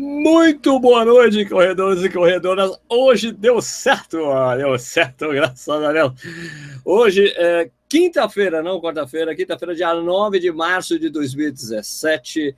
Muito boa noite, corredores e corredoras. Hoje deu certo, deu certo, graças a Deus. Hoje é quinta-feira, não quarta-feira, quinta-feira, dia 9 de março de 2017.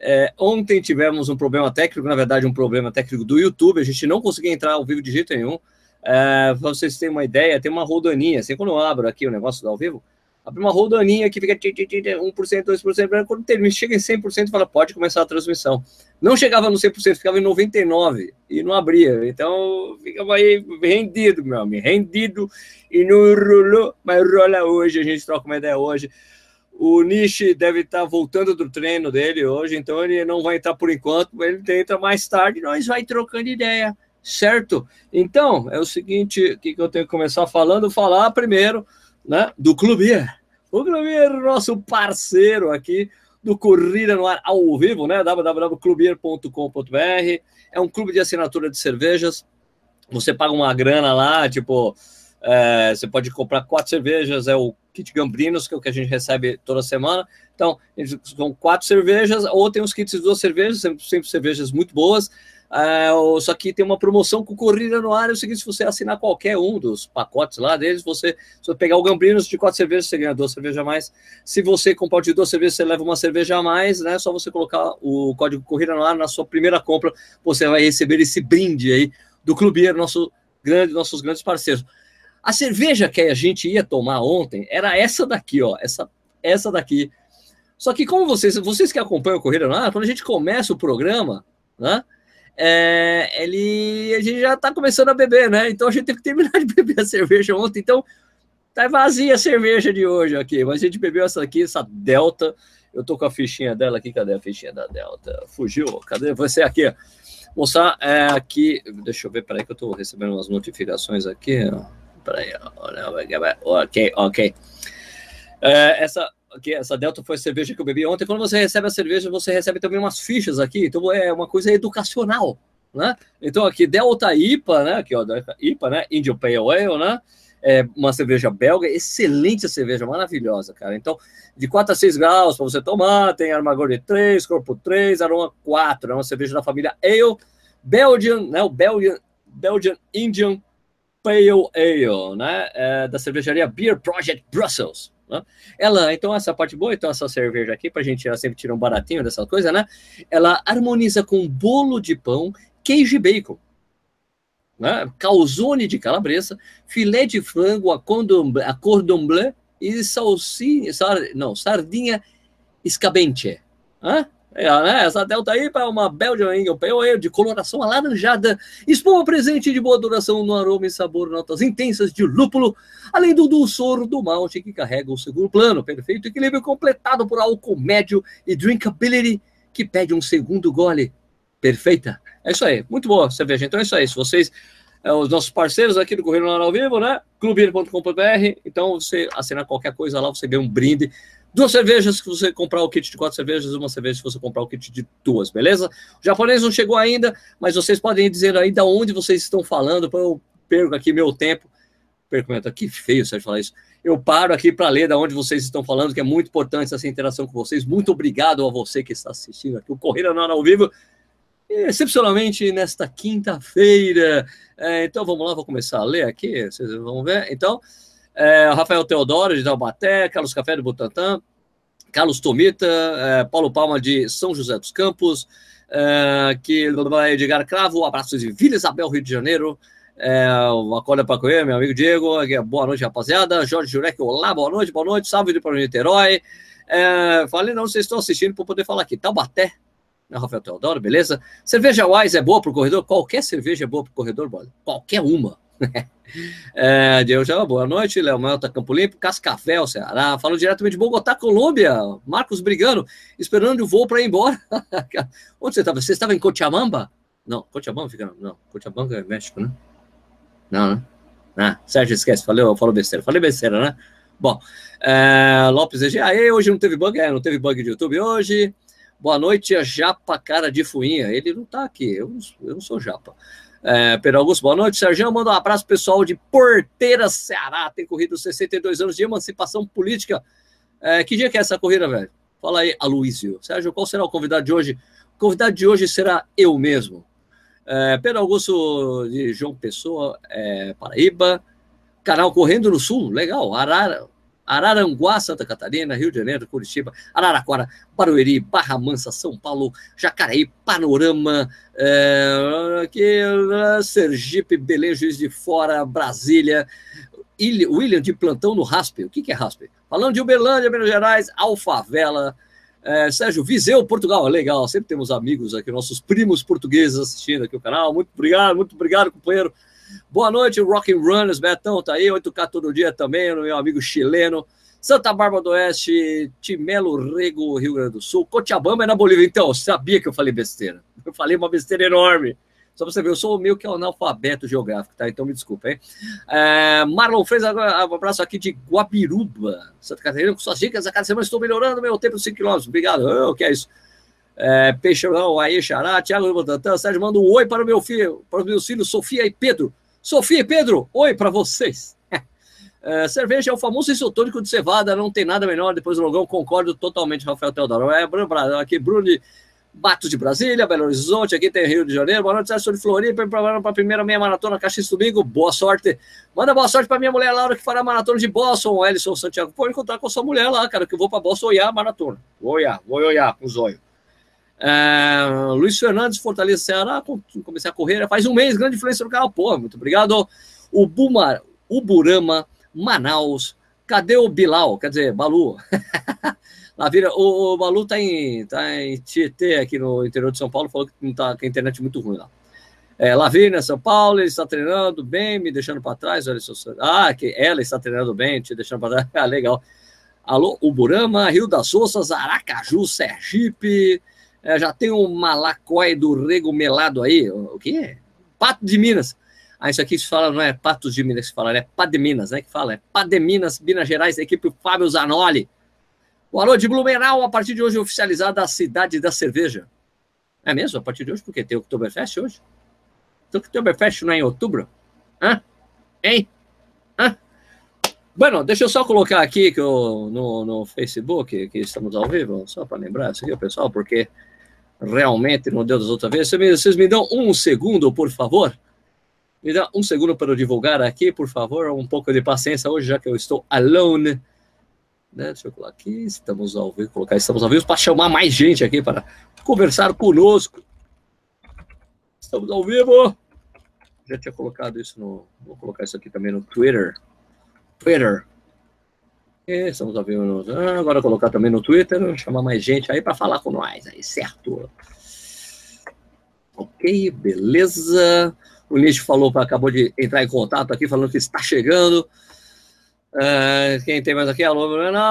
É, ontem tivemos um problema técnico, na verdade, um problema técnico do YouTube. A gente não conseguia entrar ao vivo de jeito nenhum. É, para vocês terem uma ideia, tem uma rodaninha. Assim, quando eu abro aqui o negócio do ao vivo, abre uma rodaninha que fica 1%, 2%, quando termina, chega em 100%, fala, pode começar a transmissão. Não chegava no 100%, ficava em 99% e não abria. Então, ficava aí rendido, meu amigo, rendido e não rolou, mas rola hoje, a gente troca uma ideia hoje. O Nishi deve estar voltando do treino dele hoje, então ele não vai entrar por enquanto, ele entra mais tarde, nós vai trocando ideia, certo? Então, é o seguinte, o que eu tenho que começar falando? Falar primeiro né, do Clubier. O Clubier, nosso parceiro aqui do Corrida no Ar ao vivo, né? www.clubier.com.br. É um clube de assinatura de cervejas. Você paga uma grana lá, tipo, é, você pode comprar quatro cervejas, é o kit Gambrinos, que é o que a gente recebe toda semana. Então, são quatro cervejas, ou tem os kits de duas cervejas, sempre, sempre cervejas muito boas. É, só que tem uma promoção com Corrida no Ar. É o seguinte: se você assinar qualquer um dos pacotes lá deles, você, se pegar o Gambrinos de quatro cervejas, você ganha duas cervejas a mais. Se você comprar de duas cervejas, você leva uma cerveja a mais, né? Só você colocar o código Corrida no Ar na sua primeira compra, você vai receber esse brinde aí do Clube, nosso grande, nossos grandes parceiros. A cerveja que a gente ia tomar ontem era essa daqui, ó, essa, essa daqui. Só que como vocês, vocês que acompanham o Corrida no Ar, quando a gente começa o programa, né? É, ele, a gente já está começando a beber, né? Então a gente teve que terminar de beber a cerveja ontem. Então tá vazia a cerveja de hoje aqui. Mas a gente bebeu essa aqui, essa Delta. Eu tô com a fichinha dela aqui. Cadê a fichinha da Delta? Fugiu? Cadê você aqui? Mostrar é, aqui. Deixa eu ver, peraí que eu tô recebendo umas notificações aqui. Peraí, ok, ok. É, essa que essa Delta foi a cerveja que eu bebi ontem. Quando você recebe a cerveja, você recebe também umas fichas aqui. Então é uma coisa educacional, né? Então aqui Delta IPA, né? Aqui ó, IPA, né? Indian Pale Ale, né? É uma cerveja belga, excelente cerveja, maravilhosa, cara. Então, de 4 a 6 graus para você tomar, tem amargor de 3, corpo 3, aroma 4, é uma cerveja da família Ale, Belgian, né? O Belgian, Belgian Indian Pale Ale, né? É, da cervejaria Beer Project Brussels. Né? Ela, então, essa parte boa, então, essa cerveja aqui, para a gente sempre tira um baratinho dessa coisa, né? Ela harmoniza com bolo de pão, queijo e bacon. Né? Calzone de calabresa, filé de frango a, condomble, a cordon bleu e salsinha, sar, não, sardinha escabente. Né? É, né? Essa Delta aí para uma Belgian Eagle Pale de coloração alaranjada, espuma presente de boa duração no aroma e sabor, notas intensas de lúpulo, além do dulçor do malte que carrega o segundo plano, perfeito equilíbrio completado por álcool médio e drinkability que pede um segundo gole. Perfeita. É isso aí, muito boa cerveja. Então é isso aí. Se vocês é, os nossos parceiros aqui do Correio ao Vivo, né? clube.com.br. Então, você assinar qualquer coisa lá, você ganha um brinde Duas cervejas se você comprar o kit de quatro cervejas, uma cerveja se você comprar o kit de duas, beleza? O japonês não chegou ainda, mas vocês podem dizendo aí da onde vocês estão falando, para eu perco aqui meu tempo. Perco meu tempo, que feio você falar isso. Eu paro aqui para ler da onde vocês estão falando, que é muito importante essa interação com vocês. Muito obrigado a você que está assistindo aqui o Corrida no ao vivo, excepcionalmente nesta quinta-feira. É, então vamos lá, vou começar a ler aqui, vocês vão ver. Então, é, Rafael Teodoro, de Taubaté, Carlos Café de Butantã, Carlos Tomita, é, Paulo Palma de São José dos Campos, é, que Edgar Cravo, abraços de Vila Isabel, Rio de Janeiro, é, uma corda para meu amigo Diego, boa noite, rapaziada, Jorge Jurek, olá, boa noite, boa noite, salve para Niterói, é, falei não, vocês estão assistindo para poder falar aqui, Taubaté, né, Rafael Teodoro, beleza? Cerveja Wise é boa para o corredor? Qualquer cerveja é boa para o corredor, bola. qualquer uma. é, Diego já, boa noite, Léo Melta, Campo Limpo, Cascavel, Ceará, falo diretamente de Bogotá, Colômbia, Marcos brigando, esperando o voo para ir embora. Onde você estava? Você estava em Cochabamba? Não, Cochabamba fica, não, Cochabamba é México, né? Não, né? Ah, Sérgio, esquece, falei, falou besteira, falei besteira, né? Bom, é, Lopes EG, aí hoje não teve bug, é, não teve bug de YouTube hoje. Boa noite, a Japa Cara de Fuinha. Ele não tá aqui, eu, eu não sou Japa. É, Pedro Augusto, boa noite. Sérgio, manda um abraço pessoal de Porteira, Ceará. Tem corrido 62 anos de emancipação política. É, que dia que é essa corrida, velho? Fala aí, Aloysio. Sérgio, qual será o convidado de hoje? Convidado de hoje será eu mesmo. É, Pedro Augusto de João Pessoa, é, Paraíba. Canal Correndo no Sul, legal. Arara, Araranguá, Santa Catarina, Rio de Janeiro, Curitiba, Araraquara, Barueri, Barra Mansa, São Paulo, Jacareí, Panorama, é, aqui, Sergipe, Belém, Juiz de Fora, Brasília, William de Plantão no Raspe. O que, que é Raspe? Falando de Uberlândia, Minas Gerais, Alfavela, é, Sérgio Viseu, Portugal, legal, sempre temos amigos aqui, nossos primos portugueses assistindo aqui o canal. Muito obrigado, muito obrigado, companheiro. Boa noite, Rock and Runners, Betão tá aí, 8K todo dia também, meu amigo chileno. Santa Bárbara do Oeste, Timelo Rego, Rio Grande do Sul, Cochabamba é na Bolívia. Então, sabia que eu falei besteira. Eu falei uma besteira enorme. Só pra você ver, eu sou meio que analfabeto geográfico, tá? Então me desculpa, hein? É, Marlon fez um abraço aqui de Guabiruba, Santa Catarina, com suas dicas. A cada semana estou melhorando meu tempo de 5 km. Obrigado. O oh, que é isso? É, Peixeirão, aí, Xará, Thiago Botantã, Sérgio manda um oi para o meu filho, para os meus filhos, Sofia e Pedro. Sofia e Pedro, oi para vocês. É, cerveja é o famoso isotônico de cevada, não tem nada melhor. Depois do logão, concordo totalmente, Rafael Teodoro. É, Bruno, aqui, Bruno de Batos de Brasília, Belo Horizonte, aqui tem Rio de Janeiro. Boa noite, Sérgio de Floripa, para a primeira meia maratona Caxias Domingo. Boa sorte. Manda boa sorte para minha mulher Laura, que fará a maratona de Boston, Ellison Santiago. Pode encontrar com sua mulher lá, cara, que eu vou para Boston olhar a maratona. Vou olhar, vou olhar com os olhos. É, Luiz Fernandes, Fortaleza, Ceará, comecei a correr faz um mês, grande influência no canal, pô, muito obrigado. O Bumar, o Burama, Manaus, cadê o Bilal? Quer dizer, Balu. Lavira, o, o Balu tá em, tá em Tietê, aqui no interior de São Paulo, falou que, não tá, que a internet é muito ruim lá. É, Lavínia, São Paulo, ele está treinando bem, me deixando para trás. Olha só. Ah, que ela está treinando bem, te deixando para trás. Ah, legal. Alô, Uburama, Rio das Ossas, Aracaju, Sergipe, é, já tem um malacói do rego melado aí. O que Pato de Minas. Ah, isso aqui se fala, não é Patos de Minas que se fala, é Pá de Minas, né? Que fala, é de Minas, Gerais, da equipe Fábio Zanoli. O alô de Blumenau, a partir de hoje oficializada a cidade da cerveja. É mesmo? A partir de hoje? Porque tem o Oktoberfest hoje? Então, o Oktoberfest não é em outubro? Hã? Hein? Hã? Bueno, deixa eu só colocar aqui que eu, no, no Facebook que estamos ao vivo, só para lembrar isso aqui, pessoal, porque realmente não deu das outras vezes. Vocês me, dão um segundo, por favor? Me dá um segundo para eu divulgar aqui, por favor. Um pouco de paciência hoje, já que eu estou alone. Né? Deixa eu colocar aqui. Estamos ao vivo, colocar estamos ao vivo para chamar mais gente aqui para conversar conosco. Estamos ao vivo. Já tinha colocado isso no. Vou colocar isso aqui também no Twitter. Twitter. Estamos ao vivo. No, ah, agora colocar também no Twitter, chamar mais gente aí para falar com nós aí, certo? Ok, beleza. O Nish falou, acabou de entrar em contato aqui, falando que está chegando. Uh, quem tem mais aqui? Alô.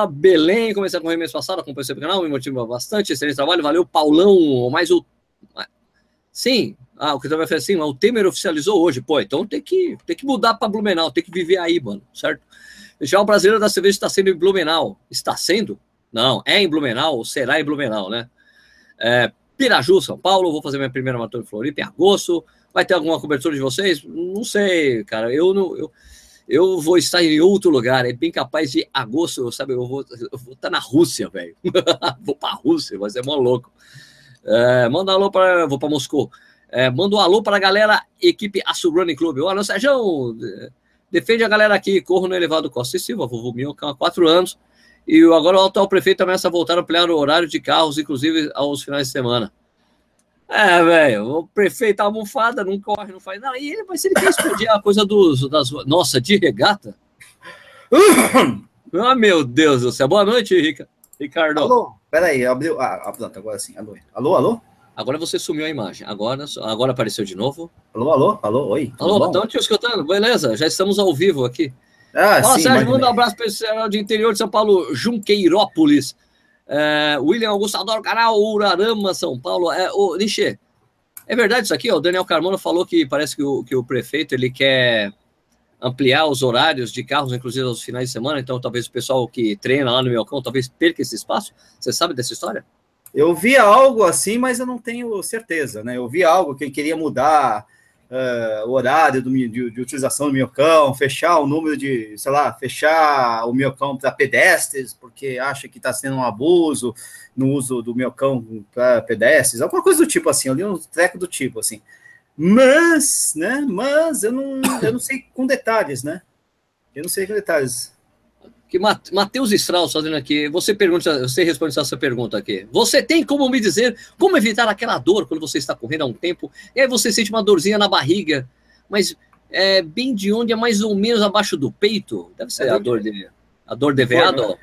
Belém, comecei a correr mês passado, acompanhei o canal, me motiva bastante. Excelente trabalho, valeu, Paulão. Mais o. Sim, ah, o que vai fazer assim, o Temer oficializou hoje. Pô, então tem que, tem que mudar para Blumenau, tem que viver aí, mano, certo? Já o brasileiro da cerveja está sendo em Blumenau. Está sendo? Não, é em Blumenau, ou será em Blumenau, né? É, Piraju, São Paulo, vou fazer minha primeira maratona em Floripa em agosto. Vai ter alguma cobertura de vocês? Não sei, cara. Eu não. Eu, eu vou estar em outro lugar. É bem capaz de agosto, sabe? Eu vou, eu estar na Rússia, velho. vou para a Rússia, vai ser mó louco. É, manda um alô para. Vou para Moscou. É, manda um alô para a galera, equipe Aço Running Club. Olha, Sérgio, defende a galera aqui. Corro no elevado Costa e Silva, vovô Minhoca há quatro anos. E agora o atual prefeito ameaça voltar a ampliar o horário de carros, inclusive aos finais de semana. É, velho, o prefeito almofada não corre, não faz nada. E ele, mas se ele quer explodir a coisa dos, das. Nossa, de regata? ah, meu Deus do céu. Boa noite, Rica. Ricardo. Alô, peraí, abriu. Ah, pronto, agora sim. Alô, alô, alô? Agora você sumiu a imagem. Agora, agora apareceu de novo. Alô, alô, alô, oi. Alô, estão te escutando? Beleza, já estamos ao vivo aqui. Ah, Fala, sim, Sérgio, manda um abraço para de interior de São Paulo, Junqueirópolis. É, William Augusto adora o canal Urarama, São Paulo. É, o Nichê, é verdade isso aqui? Ó, o Daniel Carmona falou que parece que o, que o prefeito ele quer ampliar os horários de carros, inclusive aos finais de semana. Então, talvez o pessoal que treina lá no Melcão talvez perca esse espaço. Você sabe dessa história? Eu vi algo assim, mas eu não tenho certeza, né? Eu vi algo que ele queria mudar uh, o horário do, de, de, utilização do minhocão, fechar o número de, sei lá, fechar o minhocão para pedestres, porque acha que está sendo um abuso no uso do minhocão para pedestres, alguma coisa do tipo assim, ali um treco do tipo assim. Mas, né, mas eu não, eu não sei com detalhes, né? Eu não sei com detalhes que Matheus Strauss fazendo aqui, você pergunta, você responde essa pergunta aqui. Você tem como me dizer como evitar aquela dor quando você está correndo há um tempo e aí você sente uma dorzinha na barriga, mas é bem de onde é mais ou menos abaixo do peito? Deve ser é a dor de a dor de veado. Né?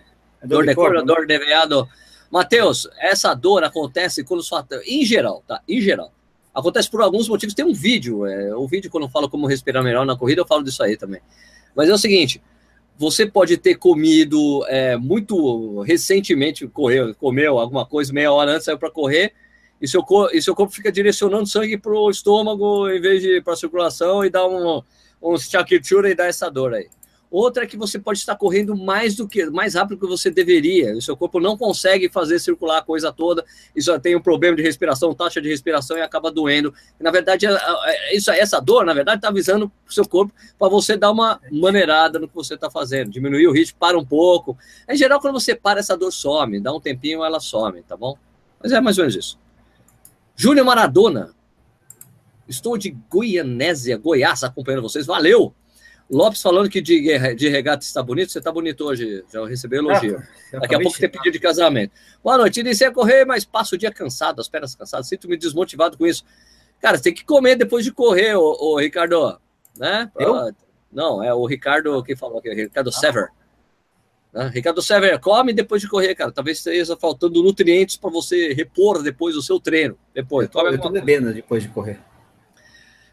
É dor, de cor, dor de veado. Matheus, essa dor acontece quando sua em geral, tá? Em geral. Acontece por alguns motivos. Tem um vídeo, é, o vídeo quando eu falo como respirar melhor na corrida, eu falo disso aí também. Mas é o seguinte, você pode ter comido é, muito recentemente, correu, comeu alguma coisa meia hora antes, saiu para correr, e seu, e seu corpo fica direcionando sangue para o estômago em vez de para a circulação e dá um, um chaquitura e dá essa dor aí. Outra é que você pode estar correndo mais do que mais rápido que você deveria. O seu corpo não consegue fazer circular a coisa toda. Isso tem um problema de respiração, taxa de respiração e acaba doendo. na verdade, isso, essa dor, na verdade, está avisando o seu corpo para você dar uma maneirada no que você está fazendo, diminuir o ritmo, para um pouco. Em geral, quando você para, essa dor some. Dá um tempinho, ela some, tá bom? Mas é mais ou menos isso. Júnior Maradona. Estou de Goianésia, Goiás, acompanhando vocês. Valeu! Lopes falando que de, de regata está bonito, você está bonito hoje, já recebeu elogio. Ah, Daqui a pouco tem pedido de casamento. Boa noite, iniciei a correr, mas passo o dia cansado, as pernas cansadas, sinto-me desmotivado com isso. Cara, você tem que comer depois de correr, ô, ô Ricardo. Né? Eu? Não, é o Ricardo que falou aqui, Ricardo ah. Sever. Né? Ricardo Sever, come depois de correr, cara. Talvez esteja faltando nutrientes para você repor depois do seu treino. Depois, eu tô, bebendo depois de correr.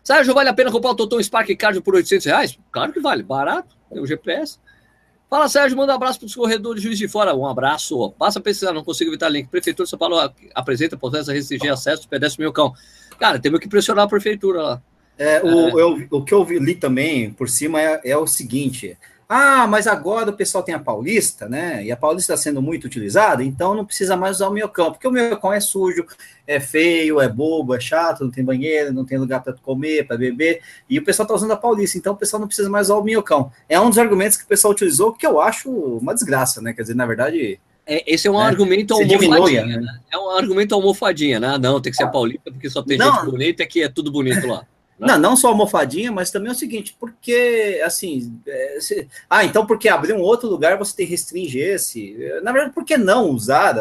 Sérgio, vale a pena comprar o Toton Spark Cardio por 800 reais? Claro que vale, barato, tem o GPS. Fala, Sérgio, manda um abraço para os corredores de Juiz de Fora. Um abraço. Passa a pesquisar, não consigo evitar link. Prefeitura de São Paulo apresenta processo a restringir acesso pedestre meu cão. Cara, temos que pressionar a prefeitura lá. É, o, é. Eu, o que eu li também por cima é, é o seguinte: ah, mas agora o pessoal tem a Paulista, né? E a Paulista está sendo muito utilizada, então não precisa mais usar o miocão, porque o miocão é sujo, é feio, é bobo, é chato, não tem banheiro, não tem lugar para comer, para beber, e o pessoal está usando a Paulista, então o pessoal não precisa mais usar o miocão. É um dos argumentos que o pessoal utilizou, que eu acho uma desgraça, né? Quer dizer, na verdade. É, esse é um né? argumento almofadinha, né? né? É um argumento almofadinha, né? Não, tem que ser a Paulista, porque só tem não. gente bonita que é tudo bonito lá. Né? Não, não só almofadinha, mas também é o seguinte, porque, assim, é, se, ah, então porque abrir um outro lugar você tem que restringir esse. Na verdade, por que não usar?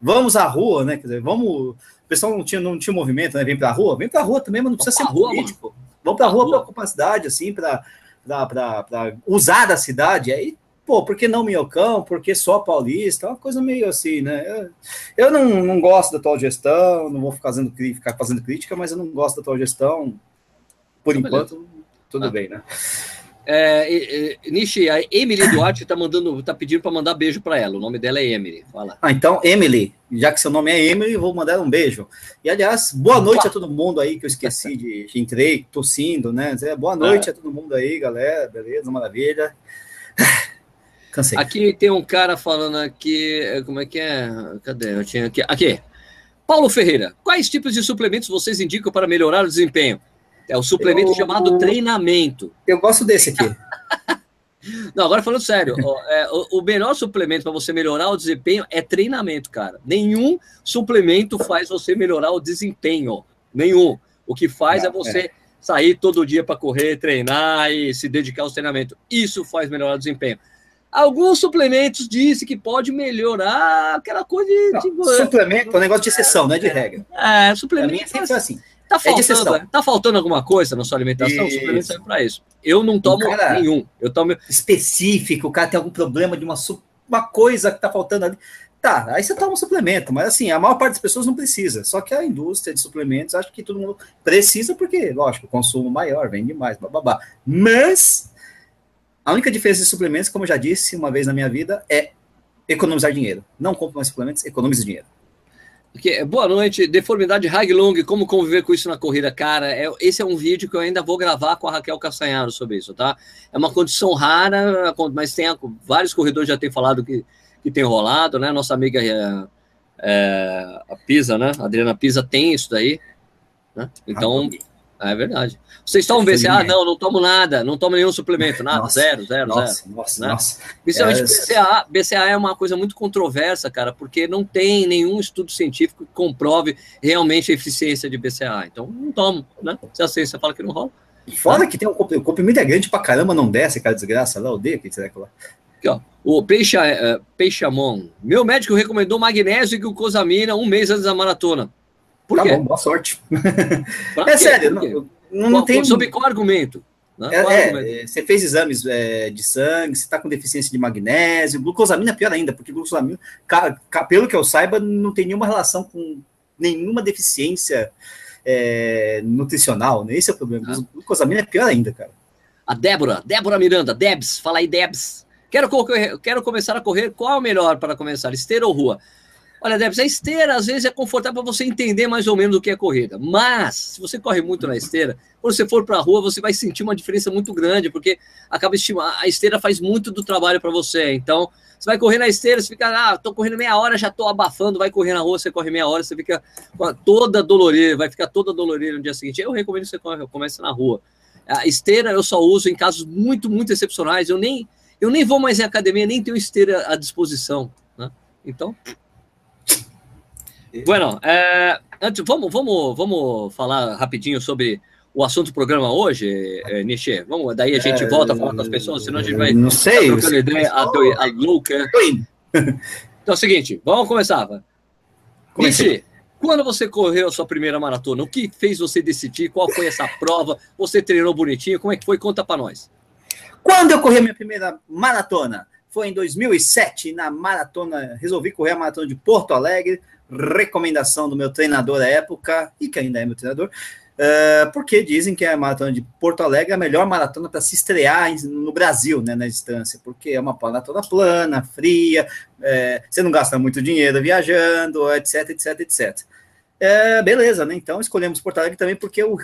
Vamos à rua, né? Quer dizer, vamos. O pessoal não tinha, não tinha movimento, né? Vem pra rua, vem pra rua também, mas não precisa ser rua, político. Mano. Vamos pra rua, rua. pra cidade, assim, pra, pra, pra, pra usar da cidade. Aí pô, por que não Minhocão? Por que só Paulista? É uma coisa meio assim, né? Eu não, não gosto da atual gestão, não vou ficar fazendo, ficar fazendo crítica, mas eu não gosto da atual gestão. Por tá enquanto, beleza. tudo ah. bem, né? É, é, Nishi, a Emily Duarte está mandando, tá pedindo para mandar beijo para ela. O nome dela é Emily. Fala. Ah, então, Emily, já que seu nome é Emily, vou mandar um beijo. E aliás, boa noite a todo mundo aí que eu esqueci de, entrei tossindo, né? Boa noite é. a todo mundo aí, galera. Beleza, maravilha. Cansei. Aqui tem um cara falando aqui, é, como é que é? Cadê? Eu tinha aqui. Aqui. Paulo Ferreira, quais tipos de suplementos vocês indicam para melhorar o desempenho? É o suplemento eu, chamado treinamento. Eu gosto desse aqui. Não, agora falando sério, ó, é, o, o, melhor suplemento para você melhorar o desempenho é treinamento, cara. Nenhum suplemento faz você melhorar o desempenho. Nenhum. O que faz Não, é você é. sair todo dia para correr, treinar e se dedicar ao treinamento. Isso faz melhorar o desempenho. Alguns suplementos dizem que pode melhorar aquela coisa de. Não, tipo, suplemento é um negócio de exceção, é, não é de regra. É, suplemento. Pra mim é sempre assim. Tá é faltando, é tá faltando alguma coisa na sua alimentação? Isso. O suplemento serve para isso. Eu não tomo cara, nenhum. Eu tomo específico, o cara tem algum problema de uma, uma coisa que tá faltando ali. Tá, aí você toma um suplemento, mas assim, a maior parte das pessoas não precisa. Só que a indústria de suplementos acha que todo mundo precisa, porque, lógico, o consumo maior, vende mais, babá. Mas a única diferença de suplementos, como eu já disse uma vez na minha vida, é economizar dinheiro. Não compre mais suplementos, economize dinheiro. Boa noite, deformidade Haglong, como conviver com isso na corrida? Cara, é, esse é um vídeo que eu ainda vou gravar com a Raquel Castanharo sobre isso, tá? É uma condição rara, mas tem vários corredores já têm falado que, que tem rolado, né? Nossa amiga é, é, a Pisa, né? Adriana Pisa tem isso daí, né? Então, É verdade. Vocês tomam BCA? Não, não tomo nada, não tomo nenhum suplemento, nada, nossa, zero, zero, nossa, zero. Nossa, né? nossa. Principalmente é... BCA, BCA é uma coisa muito controversa, cara, porque não tem nenhum estudo científico que comprove realmente a eficiência de BCA. Então, não tomo, né? Se a ciência fala que não rola. Fora né? que tem um o comprimido é grande pra caramba, não desce, cara, desgraça lá, odeio aquele treco lá. Aqui, ó. O Peixe, uh, Peixamon. Meu médico recomendou magnésio e glucosamina um mês antes da maratona. Por tá quê? bom, boa sorte. é sério, não, não, não tem. Sob qual argumento? Né? É, qual é, argumento? você fez exames é, de sangue, você está com deficiência de magnésio, glucosamina é pior ainda, porque glucosamina, pelo que eu saiba, não tem nenhuma relação com nenhuma deficiência é, nutricional, né? Esse é o problema. Ah. Glucosamina é pior ainda, cara. A Débora, Débora Miranda, Debs, fala aí, Debs. Quero, correr, quero começar a correr. Qual é o melhor para começar, esteira ou rua? Olha, Debs, a esteira às vezes é confortável para você entender mais ou menos o que é corrida. Mas, se você corre muito na esteira, quando você for para a rua, você vai sentir uma diferença muito grande, porque acaba estimando, a esteira faz muito do trabalho para você. Então, você vai correr na esteira, você fica, ah, tô correndo meia hora, já tô abafando, vai correr na rua, você corre meia hora, você fica toda dolorida, vai ficar toda dolorida no dia seguinte. Eu recomendo que você comece na rua. A esteira eu só uso em casos muito, muito excepcionais. Eu nem eu nem vou mais em academia, nem tenho esteira à disposição. Né? Então. Bueno, é, antes, vamos, vamos, vamos falar rapidinho sobre o assunto do programa hoje, é, Nishi. Vamos, daí a gente é, volta a falar com as pessoas, senão a gente vai. Não sei. Trocando ideia a, a louca. Então é o seguinte, vamos começar. Nishi, quando você correu a sua primeira maratona, o que fez você decidir? Qual foi essa prova? Você treinou bonitinho? Como é que foi? Conta para nós. Quando eu corri a minha primeira maratona? Foi em 2007, na maratona, resolvi correr a maratona de Porto Alegre, recomendação do meu treinador da época, e que ainda é meu treinador, uh, porque dizem que a maratona de Porto Alegre é a melhor maratona para se estrear no Brasil, né, na distância, porque é uma maratona plana, fria, é, você não gasta muito dinheiro viajando, etc, etc, etc. É, beleza, né? Então escolhemos Porto Alegre também porque o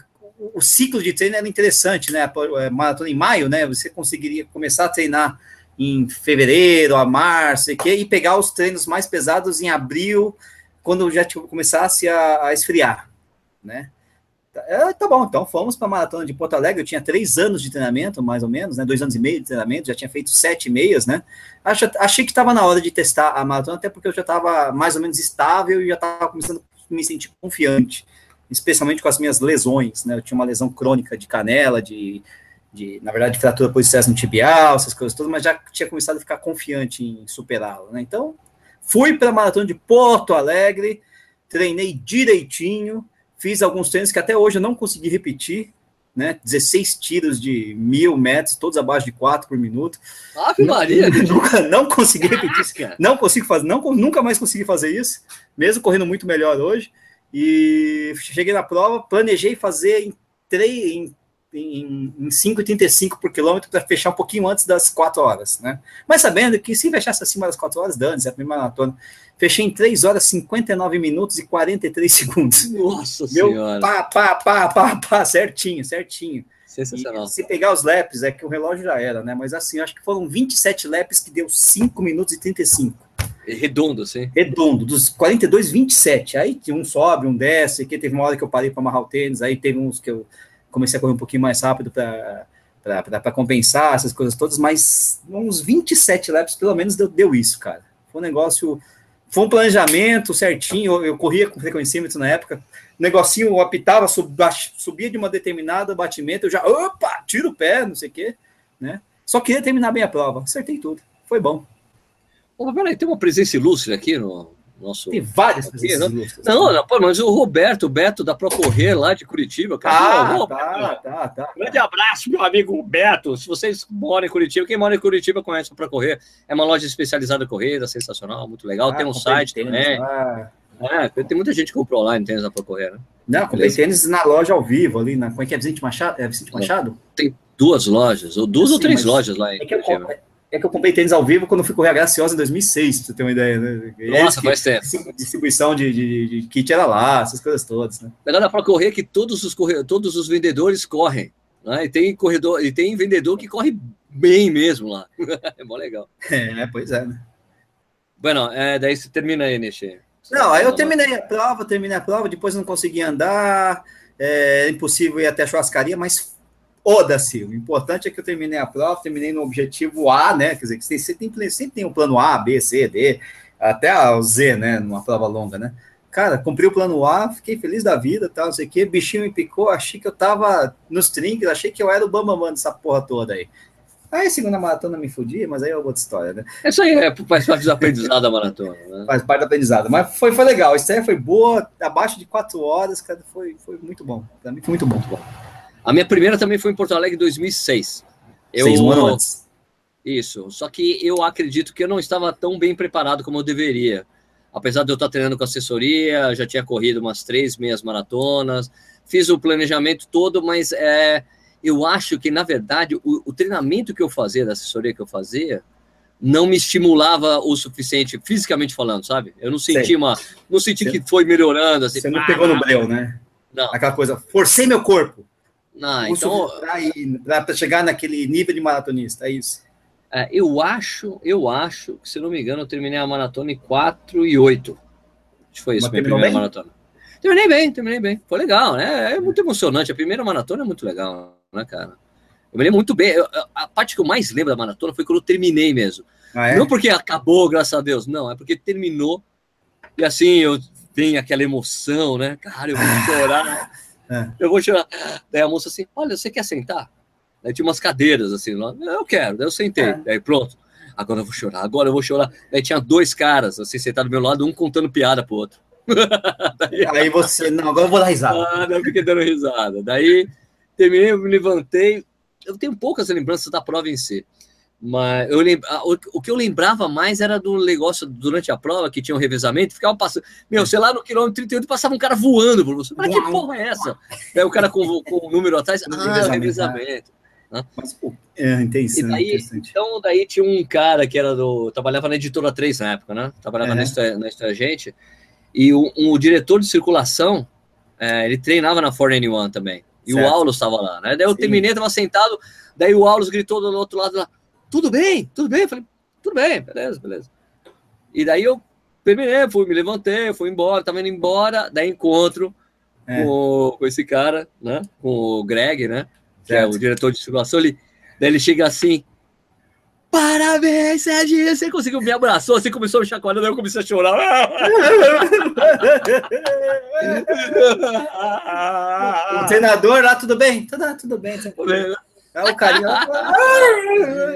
o ciclo de treino era interessante, né? A maratona em maio, né? Você conseguiria começar a treinar em fevereiro, a março, e, que, e pegar os treinos mais pesados em abril, quando já começasse a, a esfriar, né? É, tá bom, então fomos para a maratona de Porto Alegre. Eu tinha três anos de treinamento, mais ou menos, né? Dois anos e meio de treinamento, já tinha feito sete meias, né? Acho, achei que estava na hora de testar a maratona, até porque eu já estava mais ou menos estável e já estava começando a me sentir confiante especialmente com as minhas lesões, né? Eu tinha uma lesão crônica de canela, de, de na verdade, fratura por estresse no tibial, essas coisas todas, mas já tinha começado a ficar confiante em superá-la, né? Então, fui para a maratona de Porto Alegre, treinei direitinho, fiz alguns treinos que até hoje eu não consegui repetir, né? 16 tiros de mil metros, todos abaixo de 4 por minuto. Ave Maria! Nunca, não consegui repetir isso, não consigo fazer, não, nunca mais consegui fazer isso, mesmo correndo muito melhor hoje. E cheguei na prova, planejei fazer em, 3, em, em, em 5,35 por quilômetro para fechar um pouquinho antes das 4 horas, né? Mas sabendo que se fechasse acima das 4 horas, dane-se, é a primeira maratona. Fechei em 3 horas, 59 minutos e 43 segundos. Nossa Meu Senhora! Pá, pá, pá, pá, pá, certinho, certinho. Sensacional. E se pegar os laps, é que o relógio já era, né? Mas assim, acho que foram 27 laps que deu 5 minutos e 35. Redondo, sim. Redondo, dos 42, 27. Aí um sobe, um desce, que teve uma hora que eu parei para amarrar o tênis, aí teve uns que eu comecei a correr um pouquinho mais rápido para compensar essas coisas todas, mas uns 27 laps pelo menos deu, deu isso, cara. Foi um negócio, foi um planejamento certinho, eu, eu corria com frequencímetro na época, negocinho eu apitava, sub, subia de uma determinada batimento, eu já, opa, tiro o pé, não sei o quê, né? Só queria terminar bem a prova, acertei tudo, foi bom. Oh, peraí, tem uma presença ilustre aqui no nosso. Tem várias aqui, presenças não? ilustres. Não, não, pô, mas o Roberto, o Beto da Procorrer lá de Curitiba. Cara, ah, tá, tá, tá. Grande abraço, meu amigo Roberto. Se vocês moram em Curitiba, quem mora em Curitiba conhece a Procorrer. É uma loja especializada em corrida, sensacional, muito legal. Ah, tem um site tênis, também. Ah. É, tem muita gente que comprou online tênis da Procorrer, né? Não, comprei tênis na loja ao vivo ali, na, como é que é, Vicente Machado? É Vicente Machado? Tem duas lojas, ou duas ou três lojas lá em é Curitiba. Eu, é que eu comprei tênis ao vivo quando fui correr a Graciosa em 2006, pra você ter uma ideia, né? Nossa, faz tempo. Distribuição de, de, de, kit era lá, essas coisas todas, né? Melhor dá para correr que todos os, corre... todos os vendedores correm. Né? E tem corredor, e tem vendedor que corre bem mesmo lá. é mó legal. É, pois é, né? Bueno, é, daí você termina aí, Nishi. Não, aí eu terminei a prova, terminei a prova, depois não consegui andar. é impossível ir até a churrascaria, mas foda-se. O importante é que eu terminei a prova, terminei no objetivo A, né? Quer dizer, que você tem, sempre tem um plano A, B, C, D, até o Z, né? Numa prova longa, né? Cara, cumpri o plano A, fiquei feliz da vida, tal, não sei o quê. Bichinho me picou, achei que eu tava nos trinques, achei que eu era o bambamã dessa porra toda aí. Aí, segunda maratona me fudia, mas aí é outra história, né? Isso aí é, faz parte do aprendizado da maratona, né? Faz parte do aprendizado. Mas foi, foi legal. A estreia foi boa, abaixo de quatro horas, cara, foi, foi muito bom. Pra mim foi muito bom. Muito bom. A minha primeira também foi em Porto Alegre em 2006. Eu, Seis anos antes. Isso. Só que eu acredito que eu não estava tão bem preparado como eu deveria. Apesar de eu estar treinando com assessoria, já tinha corrido umas três meias maratonas, fiz o planejamento todo, mas é eu acho que, na verdade, o, o, treinamento que eu fazia, da assessoria que eu fazia, não me estimulava o suficiente, fisicamente falando, sabe? Eu não senti Sei. uma. Não senti Você... que foi melhorando. Assim, Você não pegou no breu, né? Não. Aquela coisa, forcei meu corpo. Não, então. Para chegar naquele nível de maratonista, é isso. É, eu acho, eu acho que, se não me engano, eu terminei a maratona em 4 e 8. Acho que foi isso, Mas minha primeira bem? maratona. Terminei bem, terminei bem. Foi legal, né? É muito emocionante. A primeira maratona é muito legal né, cara? Eu me lembro muito bem. Eu, a parte que eu mais lembro da maratona foi quando eu terminei mesmo. Ah, é? Não porque acabou, graças a Deus, não, é porque terminou. E assim, eu tenho aquela emoção, né? Cara, eu vou chorar. É. Eu vou chorar. Daí a moça assim: Olha, você quer sentar? Daí tinha umas cadeiras assim lá. Eu quero. Daí eu sentei. É. Daí pronto. Agora eu vou chorar, agora eu vou chorar. Daí tinha dois caras assim sentados do meu lado, um contando piada pro outro. Daí, aí você, não, agora eu vou dar risada. Ah, não, eu fiquei dando risada. Daí terminei, eu me levantei. Eu tenho poucas lembranças da prova em si. Mas eu lembra, o, que eu lembrava mais era do negócio durante a prova, que tinha um revezamento, ficava passando. Meu, sei lá, no quilômetro 38 passava um cara voando por você. Mas que porra é essa? Daí o cara com o número atrás, ah, revezamento. revezamento. Né? Mas, pô, é interessante, daí, Então, daí tinha um cara que era do. Trabalhava na editora 3 na época, né? Trabalhava é. na, na Gente. E o, um, o diretor de circulação, é, ele treinava na 4N1 também. E certo. o Aulus estava lá, né? Daí eu Sim. terminei, estava sentado, daí o Aulus gritou do outro lado lá, tudo bem, tudo bem? Eu falei, tudo bem, beleza, beleza. E daí eu terminei, fui, me levantei, fui embora, tava indo embora, daí encontro é. com, com esse cara, né? Com o Greg, né? Que certo. é o diretor de circulação, ele, daí ele chega assim, Parabéns, Serginho! Você conseguiu, me abraçou, assim começou a me chacoalhando, eu comecei a chorar. o treinador lá, tudo bem? Tudo, tudo bem, tudo bem. É o carinha.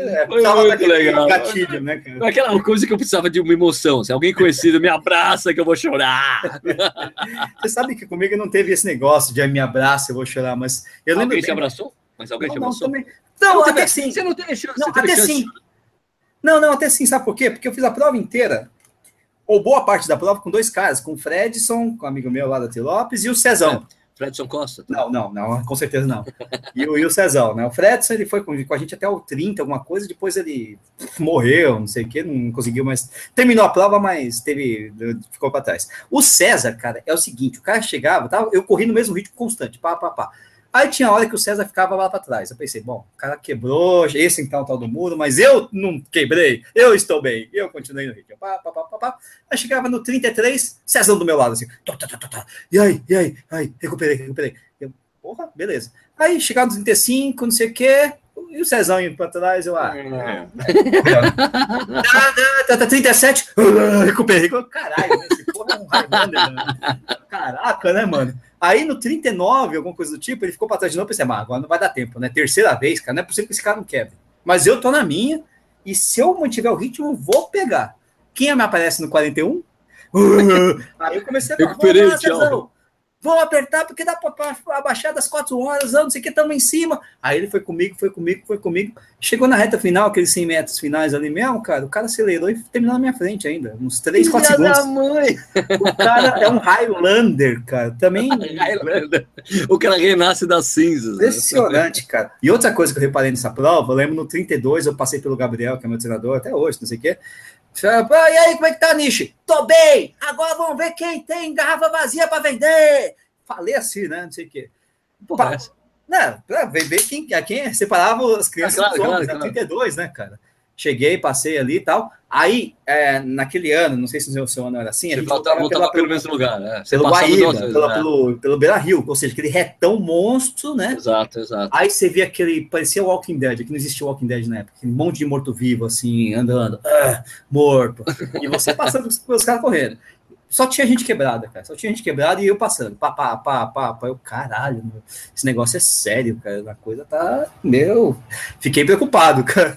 É, Foi muito legal. Gatilho, né, cara? Aquela coisa que eu precisava de uma emoção. Se alguém conhecido me abraça, que eu vou chorar. Você sabe que comigo não teve esse negócio de me abraça, eu vou chorar, mas eu lembro. Alguém te abraçou? Mas alguém não, te abraçou? Não, também... não, não até sim. Você não teve chance. Não, até chance. sim. Não, não, até sim, sabe por quê? Porque eu fiz a prova inteira, ou boa parte da prova, com dois caras, com o Fredson, com um amigo meu lá da T. Lopes, e o Cezão. É, Fredson Costa? Tá? Não, não, não, com certeza não. E o, e o Cezão, né? O Fredson, ele foi com, com, a gente até o 30, alguma coisa, depois ele morreu, não sei o quê, não conseguiu mais. Terminou a prova, mas teve. ficou para trás. O César, cara, é o seguinte: o cara chegava, tava, eu corri no mesmo ritmo constante, pá, pá, pá. Aí tinha hora que o César ficava lá para trás. Eu pensei, bom, o cara quebrou, esse então tal do muro, mas eu não quebrei, eu estou bem. Eu continuei no ritmo. Pá, pá, pá, pá, pá. Aí chegava no 33, César do meu lado, assim. Tá, tá, tá, tá. E aí, e aí, aí, recuperei, recuperei. Eu, porra, beleza. Aí chegava no 35, não sei o quê. E o Cezão indo para trás, eu, ah. tá, tá, 37, recuperei. Caralho, esse porra é um Highlander, né? Caraca, né, mano? Aí no 39, alguma coisa do tipo, ele ficou para trás de novo. Pensei, mas agora não vai dar tempo, né? Terceira vez, cara, não é possível que esse cara não quebre. Mas eu tô na minha, e se eu mantiver o ritmo, eu vou pegar. Quem me aparece no 41? Aí eu comecei a falar, vou apertar porque dá para abaixar das quatro horas, não sei o que, estamos em cima. Aí ele foi comigo, foi comigo, foi comigo. Chegou na reta final, aqueles 100 metros finais ali mesmo, cara, o cara acelerou e terminou na minha frente ainda, uns 3, 4 segundos. mãe. O cara é um Highlander, cara, também. Highlander. O cara renasce das cinzas. Né? Impressionante, né? cara. E outra coisa que eu reparei nessa prova, eu lembro no 32, eu passei pelo Gabriel, que é meu treinador até hoje, não sei o que. E aí, como é que tá, Nishi? Tô bem! Agora vamos ver quem tem garrafa vazia para vender! Falei assim, né? Não sei o quê. Porra, pa... Não, pra ver quem, a quem separava as crianças ah, claro, dos homens, claro, né? claro. 32, né, cara? Cheguei, passei ali e tal. Aí, é, naquele ano, não sei se o seu ano era assim, gente voltava, voltava pelo, pelo mesmo lugar, né? Você pelo Guaíba, pelo, né? pelo, pelo Beira Rio, ou seja, aquele retão monstro, né? Exato, exato. Aí você via aquele, parecia Walking Dead, que não existia Walking Dead na época, um monte de morto-vivo, assim, andando, ah, morto, e você passando os caras correndo. Só tinha gente quebrada, cara. Só tinha gente quebrada e eu passando. Pá, pá, pá, pá, pá. Eu, caralho, meu, esse negócio é sério, cara. A coisa tá. Meu. Fiquei preocupado, cara.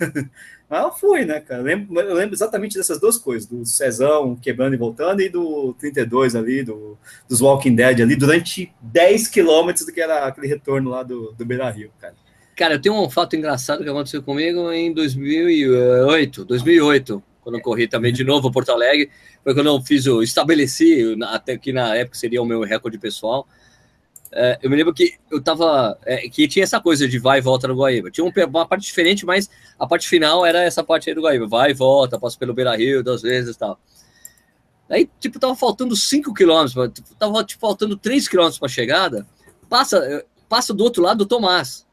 Mas eu fui, né, cara? Lembro, eu lembro exatamente dessas duas coisas: do Cezão quebrando e voltando, e do 32 ali, do, dos Walking Dead ali, durante 10 quilômetros do que era aquele retorno lá do, do Beira Rio, cara. Cara, eu tenho um fato engraçado que aconteceu comigo em 2008. 2008 quando eu corri também de novo Porto Alegre, foi quando eu fiz o estabeleci, até que na época seria o meu recorde pessoal. É, eu me lembro que eu tava. É, que tinha essa coisa de vai e volta no Guaíba. Tinha uma parte diferente, mas a parte final era essa parte aí do Guaíba. Vai e volta, passa pelo Beira Rio duas vezes e tal. Aí, tipo, tava faltando 5 quilômetros, tava tipo, faltando 3 quilômetros para chegada. Passa, passa do outro lado do Tomás,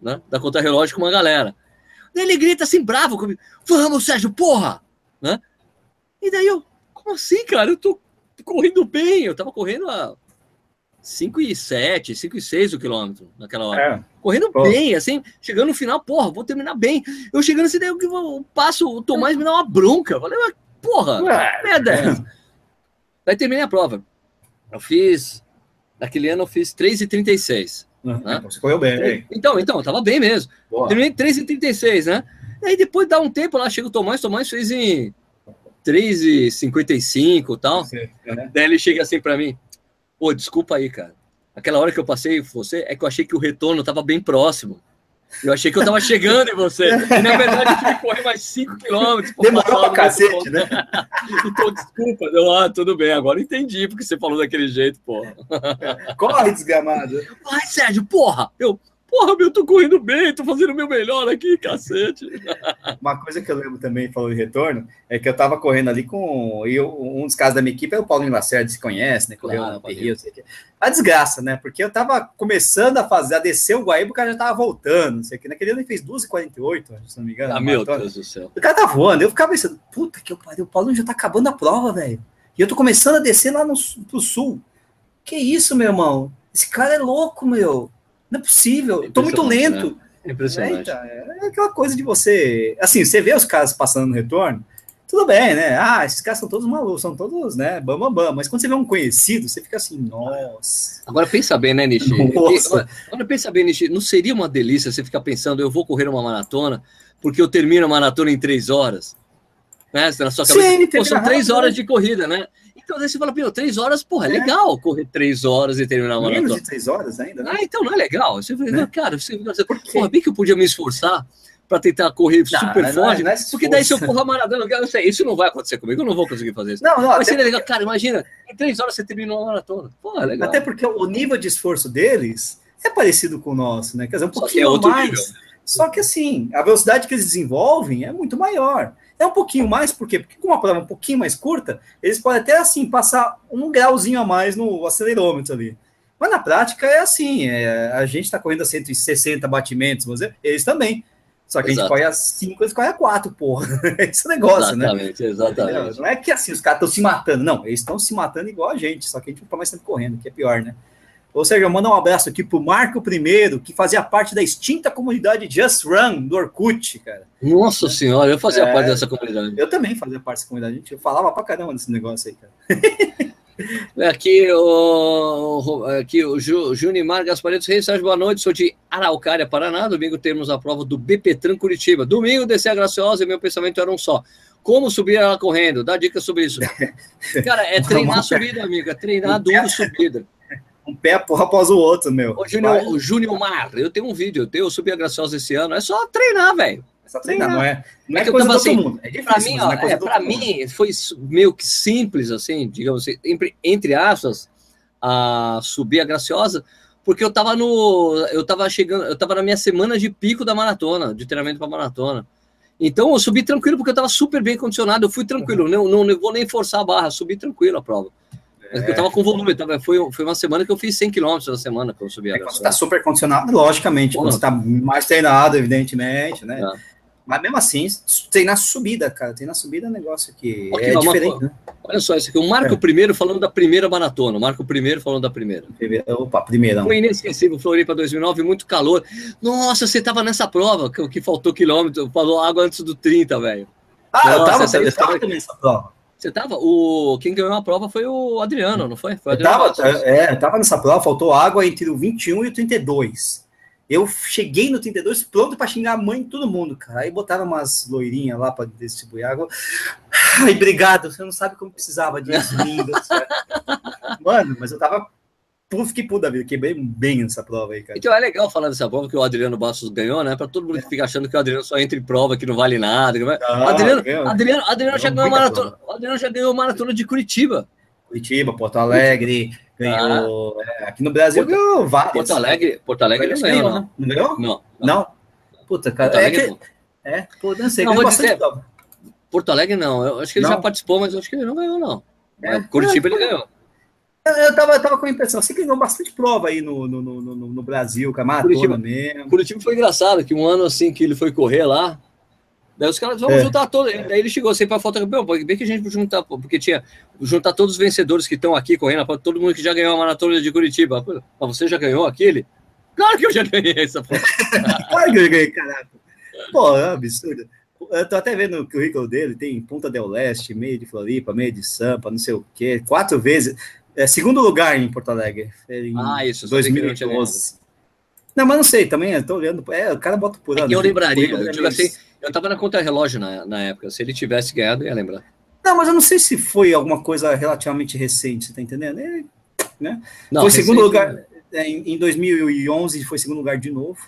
né? Da conta relógio com uma galera. Daí ele grita assim, bravo comigo: Vamos, Sérgio, porra! Né? E daí eu, como assim, cara? Eu tô correndo bem. Eu tava correndo a 5 e 7, 5 e 6 o quilômetro naquela hora. É. Correndo Pô. bem, assim, chegando no final, porra, vou terminar bem. Eu chegando assim, daí eu, eu passo, o Tomás me dá uma bronca. Eu falei, porra, Ué. merda é essa? Daí terminei a prova. Eu fiz, naquele ano eu fiz 3,36. Uhum. Né? Você correu bem, Então, então, eu tava bem mesmo. Boa. Terminei 3,36, né? Aí depois dá um tempo lá, chega o Tomás, o Tomás fez em 3,55 e tal. Sim, é. Daí ele chega assim para mim: Pô, desculpa aí, cara. Aquela hora que eu passei você, é que eu achei que o retorno tava bem próximo. Eu achei que eu tava chegando em você. E na verdade eu tive que correr mais 5 quilômetros. Demorou pra cacete, né? então, desculpa. Eu, ah, tudo bem, agora entendi porque você falou daquele jeito, porra. Corre, desgramado. Ai, Sérgio, porra! Eu, Porra, meu, tô correndo bem, tô fazendo o meu melhor aqui, cacete. Uma coisa que eu lembro também, falando de retorno, é que eu tava correndo ali com. E eu, um dos casos da minha equipe é o Paulinho Lacerda, se conhece, né? Correu claro, no Rio, sei que. A desgraça, né? Porque eu tava começando a fazer, a descer o Guaíba, o cara já tava voltando, não sei o que. Naquele ano ele fez 2,48, se não me engano. Ah, meu Deus do céu. O cara tá voando. Eu ficava pensando, puta que eu pariu, o Paulinho já tá acabando a prova, velho. E eu tô começando a descer lá no, pro sul. Que isso, meu irmão? Esse cara é louco, meu. Não é possível, estou muito lento. Né? Impressionante. É, é, aquela coisa de você. Assim, você vê os caras passando no retorno, tudo bem, né? Ah, esses caras são todos malucos, são todos, né? Bam, bam, bam. Mas quando você vê um conhecido, você fica assim, nossa. Agora pensa bem, né, Nishi? Nossa. Agora pensa bem, Nishi. Não seria uma delícia você ficar pensando, eu vou correr uma maratona, porque eu termino a maratona em três horas? Né? Na sua cabeça. Sim, Pô, são três horas de corrida, né? Então aí você fala, meu, três horas, porra, é, é. legal correr três horas e terminar uma Menos maratona. de três horas ainda, né? Ah, então não é legal. Você fala, é. cara, você, porra, bem que eu podia me esforçar para tentar correr não, super não, forte, não é porque daí se eu correr a maratona, eu sei, isso não vai acontecer comigo, eu não vou conseguir fazer isso. Não, não, Mas seria legal, cara, imagina, em três horas você terminou uma maratona. Pô, é legal. Até porque o nível de esforço deles é parecido com o nosso, né? Quer dizer, um pouquinho é mais. Nível. Só que assim, a velocidade que eles desenvolvem é muito maior. É um pouquinho mais, por quê? Porque com uma prova um pouquinho mais curta, eles podem até assim passar um grauzinho a mais no acelerômetro ali. Mas na prática é assim, é, a gente está correndo a 160 batimentos, você, eles também. Só que Exato. a gente corre a 5, eles correm a 4, porra. Esse negócio, exatamente, né? Exatamente, Não é que assim, os caras estão se matando, não, eles estão se matando igual a gente, só que a gente não está mais sempre correndo, que é pior, né? Ou seja, manda um abraço aqui pro Marco I, que fazia parte da extinta comunidade Just Run, do Orkut, cara. Nossa senhora, eu fazia é, parte dessa comunidade. Eu também fazia parte dessa comunidade. Eu falava pra caramba desse negócio aí, cara. Aqui o, aqui o Ju, Junimar Gaspareto Reis, Sérgio, boa noite. Sou de Araucária, Paraná. Domingo temos a prova do BPTran Curitiba. Domingo descer a Graciosa e meu pensamento era um só. Como subir ela correndo? Dá dica sobre isso. Cara, é treinar subida, amiga. É treinar duro subida um pé após o outro, meu. Ô, Júnior, o Júnior Mar, eu tenho um vídeo, eu, subi a Graciosa esse ano, é só treinar, velho. É só treinar, não é? Não é, é que coisa eu tava assim, mundo. É difícil, pra mim, ó, é, pra mim foi meio que simples, assim, digamos assim, entre, entre aspas, a subir a Graciosa, porque eu tava no. Eu tava chegando, eu tava na minha semana de pico da maratona, de treinamento para maratona. Então eu subi tranquilo, porque eu tava super bem condicionado, eu fui tranquilo, uhum. não, não, não vou nem forçar a barra, subi tranquilo a prova. É. Eu tava com volume, tava, foi, foi uma semana que eu fiz 100 km na semana que eu subi a é, Você tá super condicionado, logicamente, Bom, você tá mais treinado, evidentemente, né? É. Mas mesmo assim, tem na subida, cara. Tem na subida negócio que é uma diferente, co- né? Olha só, isso aqui. O Marco É. primeiro falando da primeira maratona. O Marco primeiro falando da primeira. Opa, primeirão. Foi inesquecível, Floripa 2009, muito calor. Nossa, você tava nessa prova, que, que faltou quilômetro, falou água antes do 30, velho. Ah, eu Nossa, tava, essa eu tava também nessa prova. Você tava? O, quem ganhou a prova foi o Adriano, não foi? Foi o Eu Adriano tava, é, eu tava nessa prova, faltou água entre o 21 e o 32. Eu cheguei no 32 pronto pra xingar a mãe de todo mundo, cara. Aí botaram umas loirinhas lá pra distribuir água. Ai, obrigado, você não sabe como precisava disso, linda. Mano, mas eu tava puto que puta vida, quebrei bem nessa prova aí, cara. Então é legal falar dessa prova que o Adriano Bastos ganhou, né? Pra todo mundo que fica achando que o Adriano só entra em prova, que não vale nada. vai- Ah, Adriano, ganhou. Adriano, Adriano já Ganhou ganhou maratona. O Adriano já ganhou a maratona de Curitiba. Curitiba, Porto Alegre, ganhou. é, aqui no Brasil Porto- ganhou várias. Porto Alegre, Porto Alegre não ganhou, não. né? Não ganhou? Não. Não? Puta, cara. É, que, não. é pô, não sei, Não, ganhou bastante dizer- prova. Porto Alegre não. Eu acho que ele Não? já participou, mas eu acho que ele não ganhou, não. É. Curitiba ele ganhou. Eu, eu, tava, com a impressão, você ganhou bastante prova aí no, no, no, no, Brasil, com a maratona Curitiba. mesmo. Curitiba foi engraçado, que um ano assim que ele foi correr lá, daí os caras vamos É. juntar todos. Daí ele chegou assim para foto campeão, pô, bem que a gente juntar, porque tinha juntar todos os vencedores que estão aqui correndo, todo mundo que já ganhou a maratona de Curitiba. Mas você já ganhou aquele? Claro que eu já ganhei essa foto. Claro que eu ganhei, caraca. Pô, é um absurdo. Eu tô até vendo o currículo dele, tem Ponta del Leste, meio de Floripa, meio de Sampa, não sei o quê, quatro vezes. É, segundo lugar em Porto Alegre. Em Ah, isso, eu sabia que ele não tinha 2012. Não, mas não sei, também, tô olhando. É, o cara bota por É ano. que eu né? lembraria, eu digo é assim, eu tava na conta-relógio na, na época, se ele tivesse ganhado, eu ia lembrar. Não, mas eu não sei se foi alguma coisa relativamente recente, você tá entendendo? É, Não, foi segundo recente, lugar é, em, em 2011, foi segundo lugar de novo.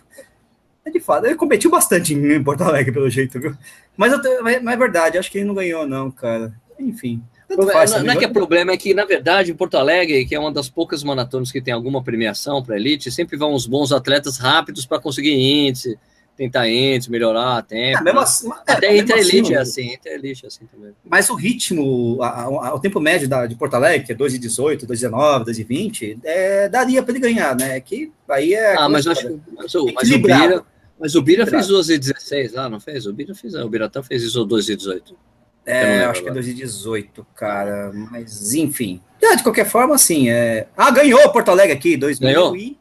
É de fato, ele competiu bastante em Porto Alegre, pelo jeito, viu? Mas, eu mas é verdade, acho que ele não ganhou, não, cara. Enfim. Tanto Problema- faz não, também. não é que é problema, é que, na verdade, em Porto Alegre, que é uma das poucas maratonas que tem alguma premiação para elite, sempre vão uns bons atletas rápidos para conseguir índice, tentar índice, melhorar tempo. Né? assim, é, Até mesmo entre assim, elite é o- assim, entre elite é assim também. Mas o ritmo, a- a- o tempo médio da, de Porto Alegre, que é 2,18, 2,19, 2,20, é, daria para ele ganhar, né? Que aí é. Ah, mas acho mas o, mas o. Bira, mas o Bira fez Equilibrado. 12 e 16 lá, não fez? O Bira fez, o Biratão fez isso 12 e 18. Eu não É, acho que é agora. 2018, cara. Mas, enfim. É, de qualquer forma, assim. É... Ah, ganhou Porto Alegre aqui, 2000 Ganhou? e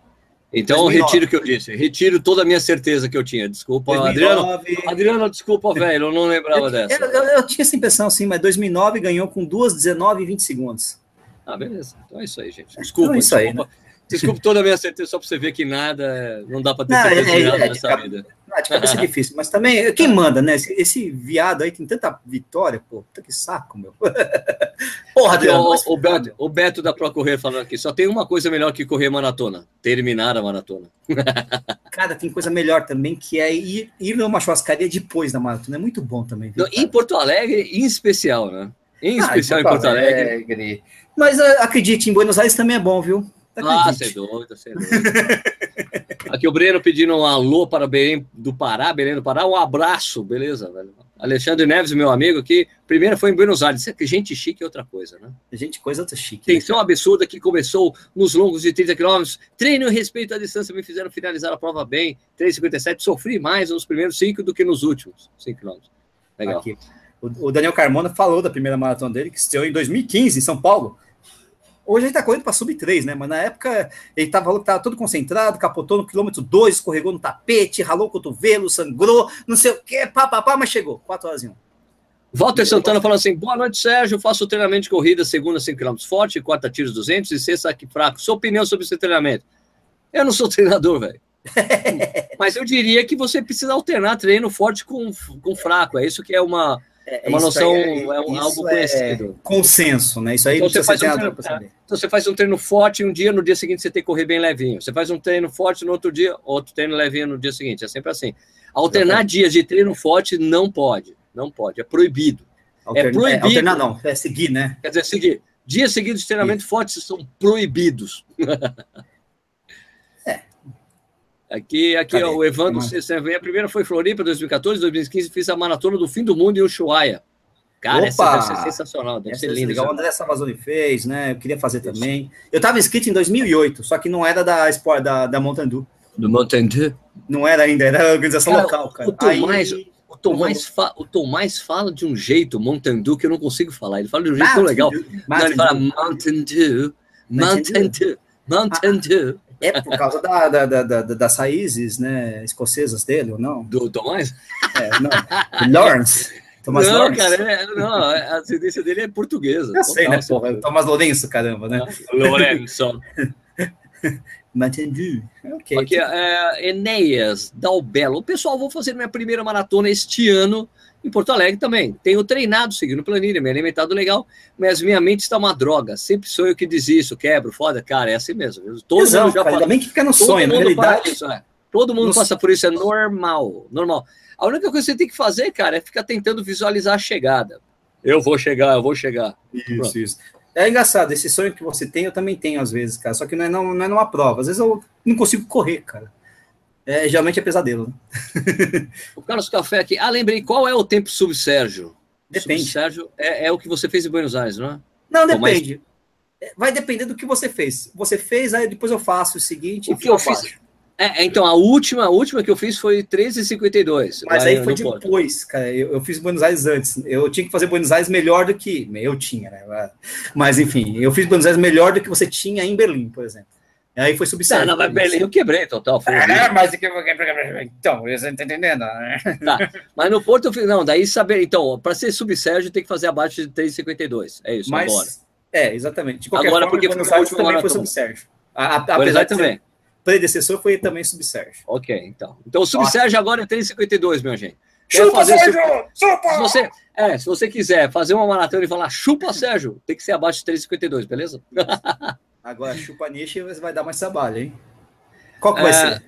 Então 2009. retiro o que eu disse, retiro toda a minha certeza que eu tinha. Desculpa, Adriano. 2009. Adriano, desculpa, velho, eu não lembrava Eu, dessa. eu- eu- eu tinha essa impressão, assim, mas 2009 ganhou com 2,19 e 20 segundos. Ah, beleza. Então é isso aí, gente. Desculpa, Então é isso aí, desculpa. Desculpa toda a minha certeza, só pra você ver que nada, não dá pra ter Não, certeza é- nada é- nessa é- vida. Ah, de cabeça é difícil, mas também, quem manda, né? Esse, esse viado aí tem tanta vitória, pô, puta que saco, meu. Porra, Aqui, Adriano, o, mas- o Beto, o Beto da Pro Correr falando aqui, só tem uma coisa melhor que correr maratona, terminar a maratona. cara, tem coisa melhor também, que é ir, ir numa churrascaria depois da maratona. É muito bom também. viu, em? Porto Alegre, em especial, né? Em Ah, especial em Porto Alegre. Mas ah, acredite, em Buenos Aires também é bom, viu? Ah, Acredite. você é doido, você é doido. Aqui o Breno pedindo um alô para Belém do Pará, Belém do Pará, um abraço, beleza, velho. Alexandre Neves, meu amigo aqui, primeiro foi em Buenos Aires. Gente chique é outra coisa, né? Gente, coisa outra chique. né? Tensão absurda que começou nos longos de 30 quilômetros. Treino e respeito à distância me fizeram finalizar a prova bem. 3,57. Sofri mais nos primeiros 5 do que nos últimos 5 quilômetros. Legal. Aqui. O, o Daniel Carmona falou da primeira maratona dele, que estreou em 2015, em São Paulo. Hoje ele tá correndo para sub 3, né? Mas na época ele tava, tava todo concentrado, capotou no quilômetro 2, escorregou no tapete, ralou o cotovelo, sangrou, não sei o quê, pá, pá, pá, mas chegou. 4 horas e 1. Walter Santana falando assim: boa noite, Sérgio. Faço treinamento de corrida, segunda 5 km forte, quarta tiros 200 e sexta aqui fraco. Sua opinião sobre esse treinamento? Eu não sou treinador, velho. Mas eu diria que você precisa alternar treino forte com, com fraco. É isso que é uma, é uma isso noção, aí é, um, isso algo é conhecido. consenso, né? Isso aí Então você faz um treino-. Então você faz um treino forte um dia, no dia seguinte você tem que correr bem levinho. Você faz um treino forte no outro dia, outro treino levinho no dia seguinte. É sempre assim. Alternar dias de treino forte não pode. Não pode. É proibido. Alterna- proibido. alternar não, é seguir, né? Quer dizer, seguir. Dias seguidos de treinamento fortes são proibidos. Aqui, aqui Cadê? ó, o Evandro mais? Cesar, a primeira foi Floripa, 2014, 2015, fiz a maratona do fim do mundo em Ushuaia. Cara, essa Opa! deve ser sensacional, deve Essa ser é linda. legal. O essa- André Savazoli fez, né? Eu queria fazer também. Eu estava inscrito em 2008, só que não era da da, da Mountain Dew. Do Mountain Dew. Não era ainda, era a organização Cara, local, cara. o Tomás- Aí- O Tomás, fa... o Tomás fala de um jeito, Mountain Dew, que eu não consigo falar. Ele fala de um jeito tão legal. Não, ele fala Mountain Dew, Mountain Dew, Mountain Dew. É por causa da, da, da, da, das raízes né, escocesas dele, ou não? Do Tomás? É, não. Lawrence. Thomas não, Lawrence. cara, é, não, a ascendência dele é portuguesa. Eu sei, né, porra? Thomas Lourenço, caramba, né? Lourenço. Entendi. Ok. Aqui, é, Enéas, Dalbelo. Pessoal, vou fazer minha primeira maratona este ano em Porto Alegre também. Tenho treinado, seguindo planilha, me alimentado legal, mas minha mente está uma droga. Sempre sou eu que diz isso, quebro, foda. Cara, é assim mesmo. Todo Exato, mundo já cara, Ainda bem que fica no sonho, na realidade. Isso, é. Todo mundo no... passa por isso, é normal, normal. A única coisa que você tem que fazer, cara, é ficar tentando visualizar a chegada. Eu vou chegar, eu vou chegar. Isso, Pronto. isso. É engraçado, esse sonho que você tem, eu também tenho às vezes, cara. Só que não é, não, não é numa prova. Às vezes eu não consigo correr, cara. É, geralmente é pesadelo. Né? o Carlos Café aqui. Ah, lembrei, qual é o tempo sub-Sérgio? Depende. Sub-Sérgio é, é, o que você fez em Buenos Aires, não é? Não, depende. Mais... Vai depender do que você fez. Você fez, aí depois eu faço o seguinte. O que eu fiz? É, então, a última, a última que eu fiz foi 13,52. Mas aí foi depois, cara. Eu, eu, fiz Buenos Aires antes. Eu tinha que fazer Buenos Aires melhor do que. Eu tinha, né? Mas, enfim, eu fiz Buenos Aires melhor do que você tinha em Berlim, por exemplo. Aí foi subsérvio. Não, não, mas Berlim eu quebrei total. Foi é, mas então, você está entendendo? Né? Tá, mas no Porto, não, daí saber. Então, para ser subsérvio, tem que fazer abaixo de 3,52. É isso, mas, agora. É, exatamente. De qualquer agora, forma, porque Buenos Aires também foi subsérvio. A, a, apesar também. Predecessor foi também Subsérgio. Ok, então. Então o Subsérgio agora é 3,52, meu gente. Chupa, Sérgio! Chupa! Se você, é, se você quiser fazer uma maratona e falar chupa, Sérgio, tem que ser abaixo de 3,52, beleza? Agora, chupa niche vai dar mais trabalho, hein? Qual que vai é, ser?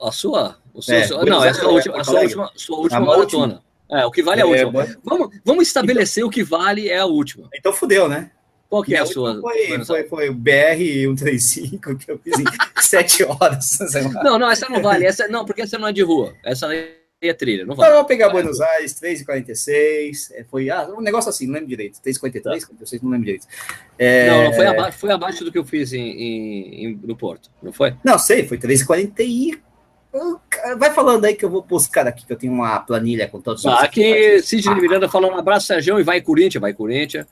A sua? O seu, é, seu, não, é a sua última, a sua última, sua última maratona. Última. É, o que vale é a é, última. Vamos, vamos estabelecer então, o que vale é a última. Então fudeu, né? Qual que é a sua? Foi, foi, foi o BR 135 que eu fiz em sete horas. Não, não, essa não vale. Essa, não, porque essa não é de rua. Essa é trilha. Não vale. Então, pegar Buenos Aires, 3,46. É, foi ah, um negócio assim, não lembro direito. 3,43, tá. 46, não lembro direito. É... Não, não, foi abaixo, foi abaixo do que eu fiz em, em, em no Porto, não foi? Não, sei, foi 3,40 Vai falando aí que eu vou buscar aqui, que eu tenho uma planilha com todos os. Ah, aqui, Sidney Miranda falando um abraço, Sérgio, e vai Corinthians, vai Corinthians.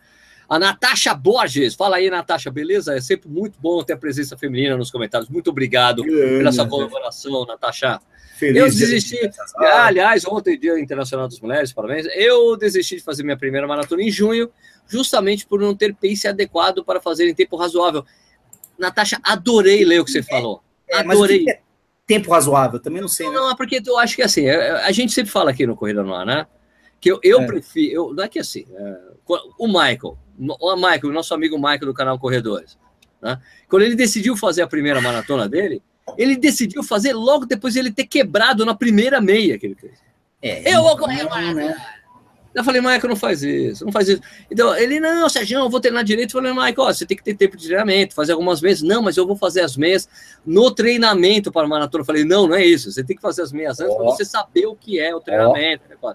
A Natasha Borges, fala aí, Natasha, beleza? É sempre muito bom ter a presença feminina nos comentários. Muito obrigado Grande, pela sua colaboração, Natasha. Feliz eu desisti. Ah, aliás, ontem, Dia Internacional das Mulheres, parabéns. Eu desisti de fazer minha primeira maratona em junho, justamente por não ter pace adequado para fazer em tempo razoável. Natasha, adorei ler o que você falou. É, adorei. É tempo razoável? Também não sei. Não, né? não, é porque eu acho que assim, é, a gente sempre fala aqui no Corrida no Ar, né? Que eu, eu é. prefiro, eu, não é que assim, é, o Michael, o Michael, nosso amigo Michael do canal Corredores, né? quando ele decidiu fazer a primeira maratona dele, ele decidiu fazer logo depois de ele ter quebrado na primeira meia que ele fez. É, eu vou correr uma né? Eu falei, Michael, não faz isso, não faz isso. Então, ele, não, Sérgio, eu vou treinar direito. Eu falei, Michael, ó, você tem que ter tempo de treinamento, fazer algumas vezes. Não, mas eu vou fazer as meias no treinamento para a maratona. Eu falei, não, não é isso. Você tem que fazer as meias antes oh. para você saber o que é o treinamento. Oh.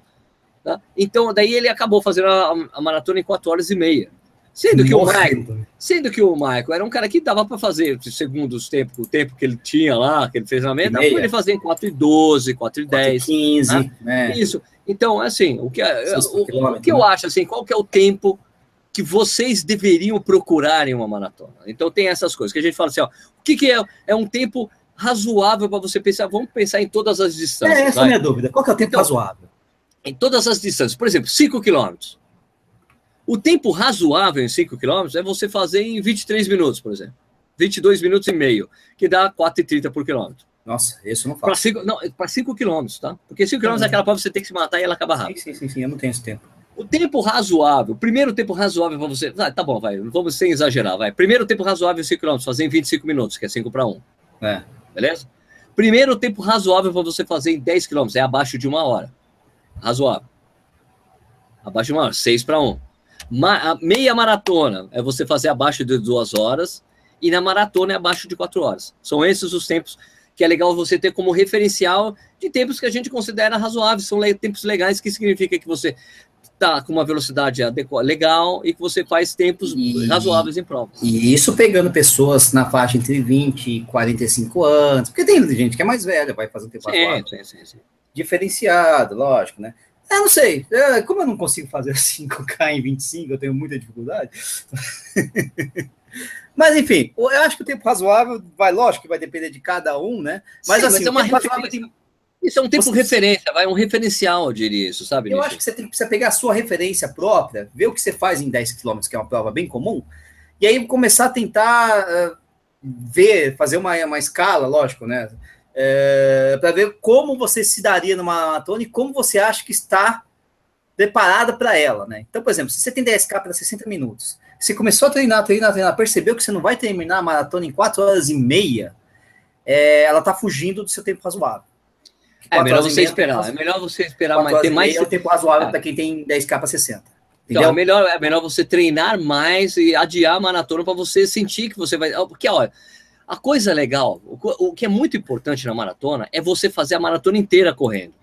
Tá? Então, daí ele acabou fazendo a, a, maratona em 4 horas e meia. Sendo que, o Michael, sendo que o Michael era um cara que dava para fazer, segundo os tempos, o tempo que ele tinha lá, que ele fez na meta, dava para ele fazer em 4 e 12, 4 e 10. 15, né? né? Isso. Então, assim, o que, o, o que eu acho, assim, qual que é o tempo que vocês deveriam procurar em uma maratona? Então, tem essas coisas que a gente fala assim, ó, o que, que é, é um tempo razoável para você pensar? Vamos pensar em todas as distâncias. É, essa é a minha dúvida. Qual que é o tempo então, razoável? Em todas as distâncias. Por exemplo, 5 quilômetros. O tempo razoável em 5 quilômetros é você fazer em 23 minutos, por exemplo. 22 minutos e meio, que dá 4,30 por quilômetro. Nossa, isso não faz. Para 5 quilômetros, tá? Porque 5 quilômetros é aquela prova que você tem que se matar e ela acaba rápido. Sim, sim, sim, eu não tenho esse tempo. O tempo razoável, o primeiro tempo razoável para você. Ah, tá bom, vai, vamos sem exagerar, vai. Primeiro tempo razoável 5 km, fazer em 25 minutos, que é 5 para 1. É. Beleza? Primeiro tempo razoável para você fazer em 10 km, é abaixo de uma hora razoável. Abaixo de uma hora, 6 para 1. Ma meia maratona é você fazer abaixo de duas horas e na maratona é abaixo de quatro horas. São esses os tempos que é legal você ter como referencial de tempos que a gente considera razoáveis. São tempos legais, que significa que você está com uma velocidade legal e que você faz tempos e, razoáveis em provas. E isso pegando pessoas na faixa entre 20 e 45 anos, porque tem gente que é mais velha, vai fazer um tempo sim. Sim, sim, sim. Diferenciado, lógico, né? Eu não sei, é, como eu não consigo fazer 5K em 25, eu tenho muita dificuldade. Mas enfim, eu acho que o tempo razoável vai, lógico que vai depender de cada um, né? Mas Sim, assim, mas é uma razoável tem... Isso é um tempo você... referência, vai um referencial, eu diria isso, sabe? Eu acho que você tem que pegar a sua referência própria, ver o que você faz em 10 km, que é uma prova bem comum, e aí começar a tentar uh, ver, fazer uma, uma escala, lógico, né? É, para ver como você se daria numa maratona e como você acha que está preparada para ela, né? Então, por exemplo, se você tem 10K para 60 minutos, você começou a treinar, treinar, treinar, percebeu que você não vai terminar a maratona em 4 horas e meia, é, ela está fugindo do seu tempo razoável. É melhor você esperar, é melhor você esperar mais. Ter mais... É o tempo razoável é. para quem tem 10K para 60. Então, é melhor, é melhor você treinar mais e adiar a maratona para você sentir que você vai. Porque, olha, a coisa legal, o, que é muito importante na maratona é você fazer a maratona inteira correndo.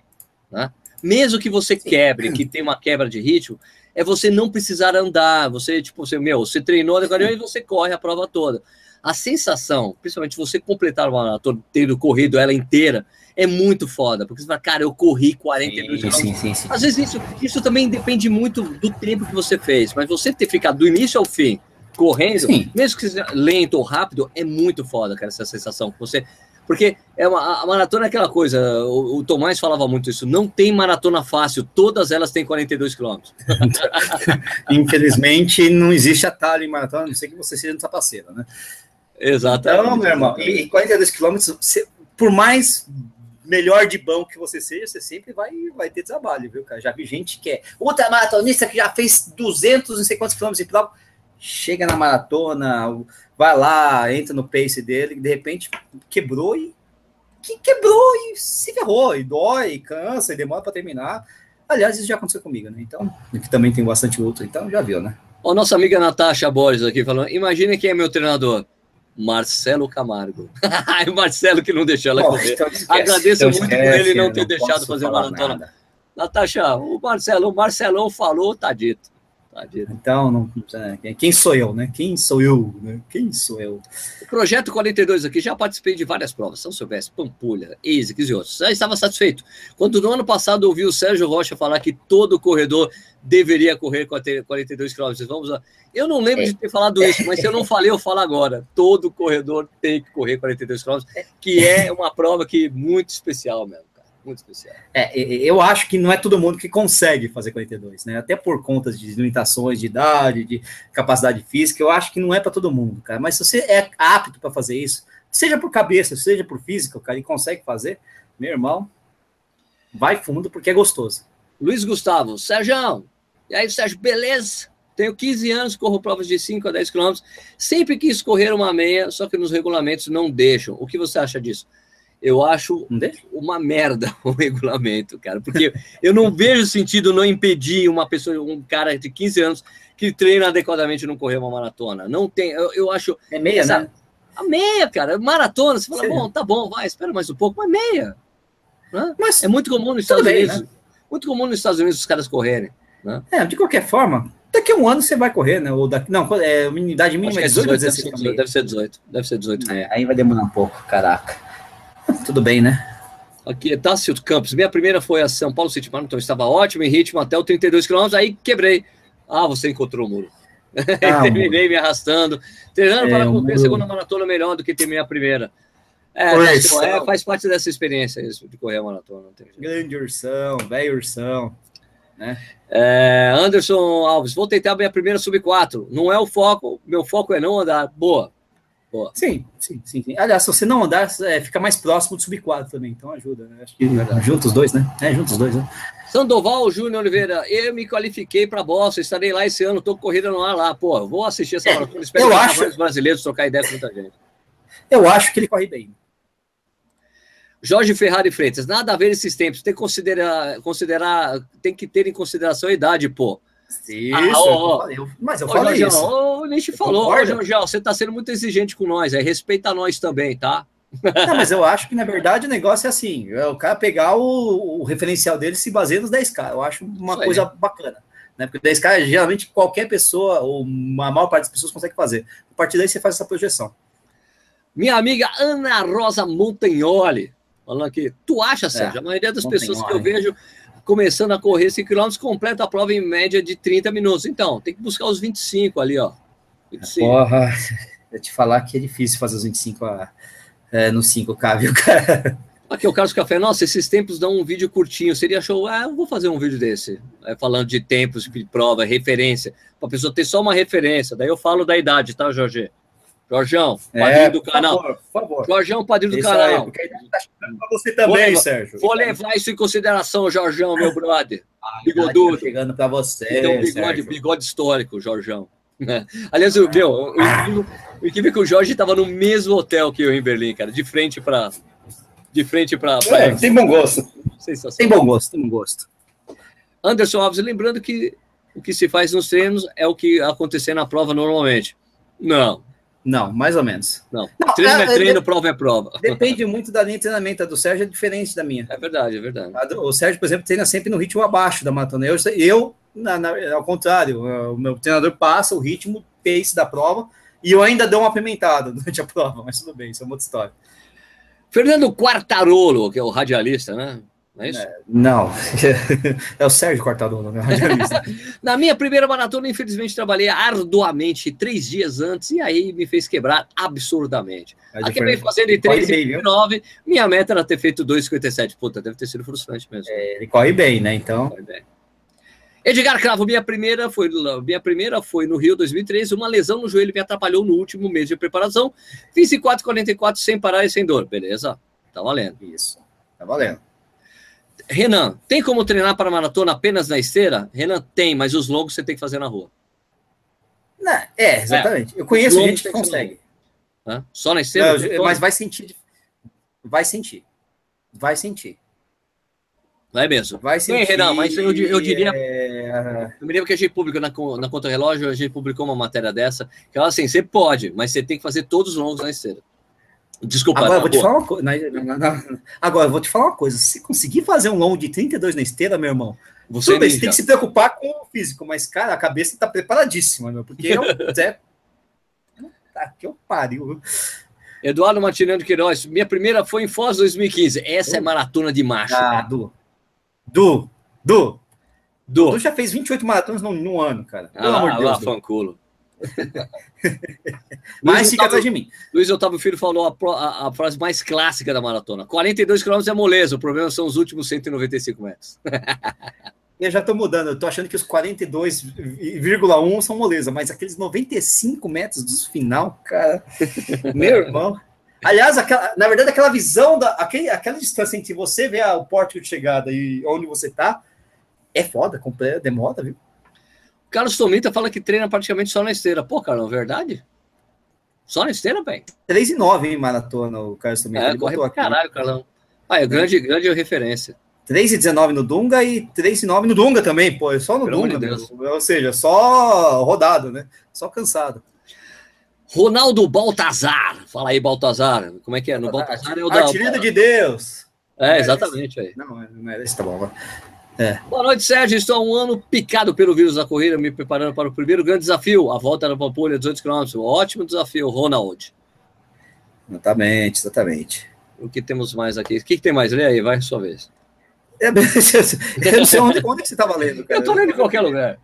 Né? Mesmo que você quebre, que tem uma quebra de ritmo, é você não precisar andar. Você, tipo, você, meu, você treinou e você corre a prova toda. A sensação, principalmente você completar uma maratona, tendo corrido ela inteira, é muito foda, porque você fala, cara, eu corri 42 sim, sim, sim, sim, Às vezes isso, isso também depende muito do tempo que você fez, mas você ter ficado do início ao fim correndo, sim. mesmo que seja lento ou rápido, é muito foda, cara, essa sensação você. Porque é uma, a maratona é aquela coisa, o, o, Tomás falava muito isso, não tem maratona fácil, todas elas têm 42 quilômetros. Infelizmente, não existe atalho em maratona, a não sei que você seja no sapaceiro, né? Exatamente. Então, meu irmão, e 42 quilômetros, por mais melhor de banco que você seja, você sempre vai, vai ter trabalho, viu, cara? Já vi gente que é ultramaratonista que já fez 200, não sei quantos quilômetros de prova, chega na maratona, vai lá, entra no pace dele, de repente quebrou e que quebrou e se ferrou, e dói, e cansa, e demora para terminar. Aliás, isso já aconteceu comigo, né? Então, que também tem bastante outro, então já viu, né? Ó, nossa amiga Natasha Borges aqui falando: imagine quem é meu treinador. Marcelo Camargo. o Marcelo que não deixou ela correr. Então Agradeço então muito esquece, por ele não ter não deixado fazer maratona. Natasha, o Marcelo, o Marcelão falou, tá dito. Tá. Então, não, é, quem sou eu, né? Quem sou eu? Né? Quem sou eu? O projeto 42 aqui, já participei de várias provas, São Silvestre, Pampulha, ASICS e outros. Já estava satisfeito. Quando no ano passado ouvi o Sérgio Rocha falar que todo corredor deveria correr 42 quilômetros. Vamos lá. Eu não lembro é. de ter falado isso, mas se eu não falei, eu falo agora. Todo corredor tem que correr 42 quilômetros, que é uma prova que muito especial mesmo. Muito especial. É, eu acho que não é todo mundo que consegue fazer 42, né? Até por conta de limitações de idade, de capacidade física, eu acho que não é para todo mundo, cara. Mas se você é apto para fazer isso, seja por cabeça, seja por física, cara, e consegue fazer, meu irmão, vai fundo porque é gostoso. Luiz Gustavo, Sérgio, e aí, Sérgio, beleza? Tenho 15 anos, corro provas de 5 a 10 quilômetros. Sempre quis correr uma meia, só que nos regulamentos não deixam. O que você acha disso? Eu acho uma merda o regulamento, cara, porque eu não vejo sentido não impedir uma pessoa, um cara de 15 anos que treina adequadamente não correr uma maratona. Não tem, eu, eu acho. É meia, essa, né? A meia, cara, maratona, você fala, Sim. bom, tá bom, vai, espera mais um pouco, mas meia. Né? Mas é muito comum nos Estados bem, Unidos. Né? Muito comum nos Estados Unidos os caras correrem. Né? É, de qualquer forma, daqui a um ano você vai correr, né? Ou daqui, não, é, idade mínima é 18, 18 16, deve, deve ser 18. Deve ser 18. É, aí vai demorar um pouco, caraca. Tudo bem, né? Aqui é Tássio Campos. Minha primeira foi a São Paulo City Marathon, então estava ótimo em ritmo até o 32 km, aí quebrei. Ah, você encontrou o muro. Ah, Terminei me arrastando. Treinando é, para cumprir a segunda maratona melhor do que terminei a primeira. É, é, faz parte dessa experiência isso, de correr a maratona. Grande ursão, velho ursão. Né? É, Anderson Alves, vou tentar minha primeira sub 4. Não é o foco, meu foco é não andar. Boa. Boa. Sim, sim, sim, sim. Aliás, se você não andar, é, fica mais próximo do sub 4 também, então ajuda, né? Acho que é juntos os dois, né? É, juntos os dois, né? Sandoval Júnior Oliveira, eu me qualifiquei para Boston, estarei lá esse ano, tô corrida no ar lá. Pô, vou assistir essa maratona, é, espero eu acho... os brasileiros trocar ideia com muita gente. Eu acho que ele corre bem. Jorge Ferrari Freitas, nada a ver esses tempos, tem que considerar, considerar tem que ter em consideração a idade, pô. Isso, ah, ó, eu, mas eu falei Jorge, isso. O Nish falou, Jorge, você está sendo muito exigente com nós, é, respeita nós também, tá? Não, mas eu acho que, na verdade, o negócio é assim: é o cara pegar o, o referencial dele se baseia nos 10K. Eu acho uma Isso coisa aí. bacana. Né? Porque 10K, geralmente, qualquer pessoa, ou a maior parte das pessoas consegue fazer. A partir daí você faz essa projeção. Minha amiga Ana Rosa Montagnoli Falando aqui. Tu acha, Sérgio? É, a maioria das pessoas que eu vejo começando a correr 5 km completa a prova em média de 30 minutos. Então, tem que buscar os 25 ali, ó. 25. Porra, eu te falar que é difícil fazer os 25 a, é, no 5K, viu, cara? Aqui o Carlos Café, nossa, esses tempos dão um vídeo curtinho, seria show. Ah, eu vou fazer um vídeo desse, é, falando de tempos, de prova, referência, para a pessoa ter só uma referência. Daí eu falo da idade, tá, Jorge? Jorjão, é, padrinho é, do canal. Por favor, por favor. Jorjão, padrinho do canal. Aí, porque tá para você também, vou, Sérgio. Vou levar isso em consideração, Jorjão, meu brother. Bigodudo. Tá chegando para você. Então, bigode, bigode histórico, Jorjão. Aliás, o, meu, o, o, o equipe que o Jorge estava no mesmo hotel que eu em Berlim, cara, de frente para de frente para. É, tem bom gosto. Tem bom gosto, tem bom gosto. Anderson Alves, lembrando que o que se faz nos treinos é o que acontecer na prova normalmente. Não. Não, mais ou menos. Não. não treino é, é treino, de, prova é prova. Depende muito da linha de treinamento. A do Sérgio é diferente da minha. É verdade, é verdade. Do, o Sérgio, por exemplo, treina sempre no ritmo abaixo da maratona. Eu, eu na, na, ao contrário, o meu treinador passa o ritmo, pace da prova, e eu ainda dou uma apimentada durante a prova, mas tudo bem, isso é uma outra história. Fernando Quartarolo, que é o radialista, né? Não é isso? É, não, é o Sérgio Quartarolo, né? Radialista. Na minha primeira maratona, infelizmente, trabalhei arduamente três dias antes e aí me fez quebrar absurdamente. É Acabei fazendo em 3,9. Minha meta era ter feito 2,57. Puta, deve ter sido frustrante mesmo. É, ele corre bem, né? Então. Corre bem. Edgar Cravo, minha primeira foi minha primeira foi no Rio 2013, uma lesão no joelho me atrapalhou no último mês de preparação. Fiz em 4:44 sem parar e sem dor. Beleza? Tá valendo. Isso. Tá valendo. Renan, tem como treinar para maratona apenas na esteira? Renan, tem, mas os longos você tem que fazer na rua. Não, é, exatamente. É. Eu conheço gente que consegue. Hã? Só na esteira? Não, mas vai sentir. Vai sentir. Vai sentir. Não é mesmo? Vai sentir, Bem, Renan, mas eu, eu diria. É... Eu me lembro que a gente publicou na, na conta relógio, a gente publicou uma matéria dessa, que ela assim, você pode, mas você tem que fazer todos os longos na esteira. Desculpa. Agora, vou te falar uma coisa. Agora, vou te falar uma coisa. Se conseguir fazer um longo de 32 na esteira, meu irmão, você, bem, tem que se preocupar com o físico, mas, cara, a cabeça está preparadíssima, meu, porque eu. é... Tá, que eu pariu. Eduardo Martinando de Queiroz, minha primeira foi em Foz 2015. Essa é maratona de macho. Ah, Du. Du, Du. Du. Du já fez 28 maratonas num, num ano, cara. Pelo ah, amor de Deus. Lá, fanculo. Mas fica atrás de mim. Luiz Otávio Filho falou a, a, a, frase mais clássica da maratona: 42 km é moleza, o problema são os últimos 195 metros. eu já estou mudando, eu estou achando que os 42,1 são moleza, mas aqueles 95 metros do final, cara, meu irmão. Aliás, aquela, na verdade, aquela visão, da, aquele, aquela distância entre você ver o pórtico de chegada e onde você está, é foda, demora, viu? Carlos Tomita fala que treina praticamente só na esteira. Pô, Carlão, verdade? Só na esteira, velho? 3 e 9 em maratona, o Carlos Tomita. É, Ele corre pra aqui. caralho, Carlão. Ah, é grande, grande referência. 3 e 19 no Dunga e 3 e 9 no Dunga também, pô. É só no Pelo Dunga, de ou seja, só rodado, né? Só cansado. Ronaldo Baltazar. Fala aí, Baltazar. Como é que é? No Baltazar é o da. Artilheiro de Deus. É, exatamente. Aí. Não, não é esse, tá bom. É. Boa noite, Sérgio. Estou há um ano picado pelo vírus da corrida, me preparando para o primeiro grande desafio, a volta na Pampulha, 200 km. Ótimo desafio, Ronald. Exatamente, exatamente. O que temos mais aqui? O que, que tem mais? Lê aí, vai, sua vez. É, eu não sei onde, onde você estava lendo, cara. Eu estou lendo em qualquer lugar.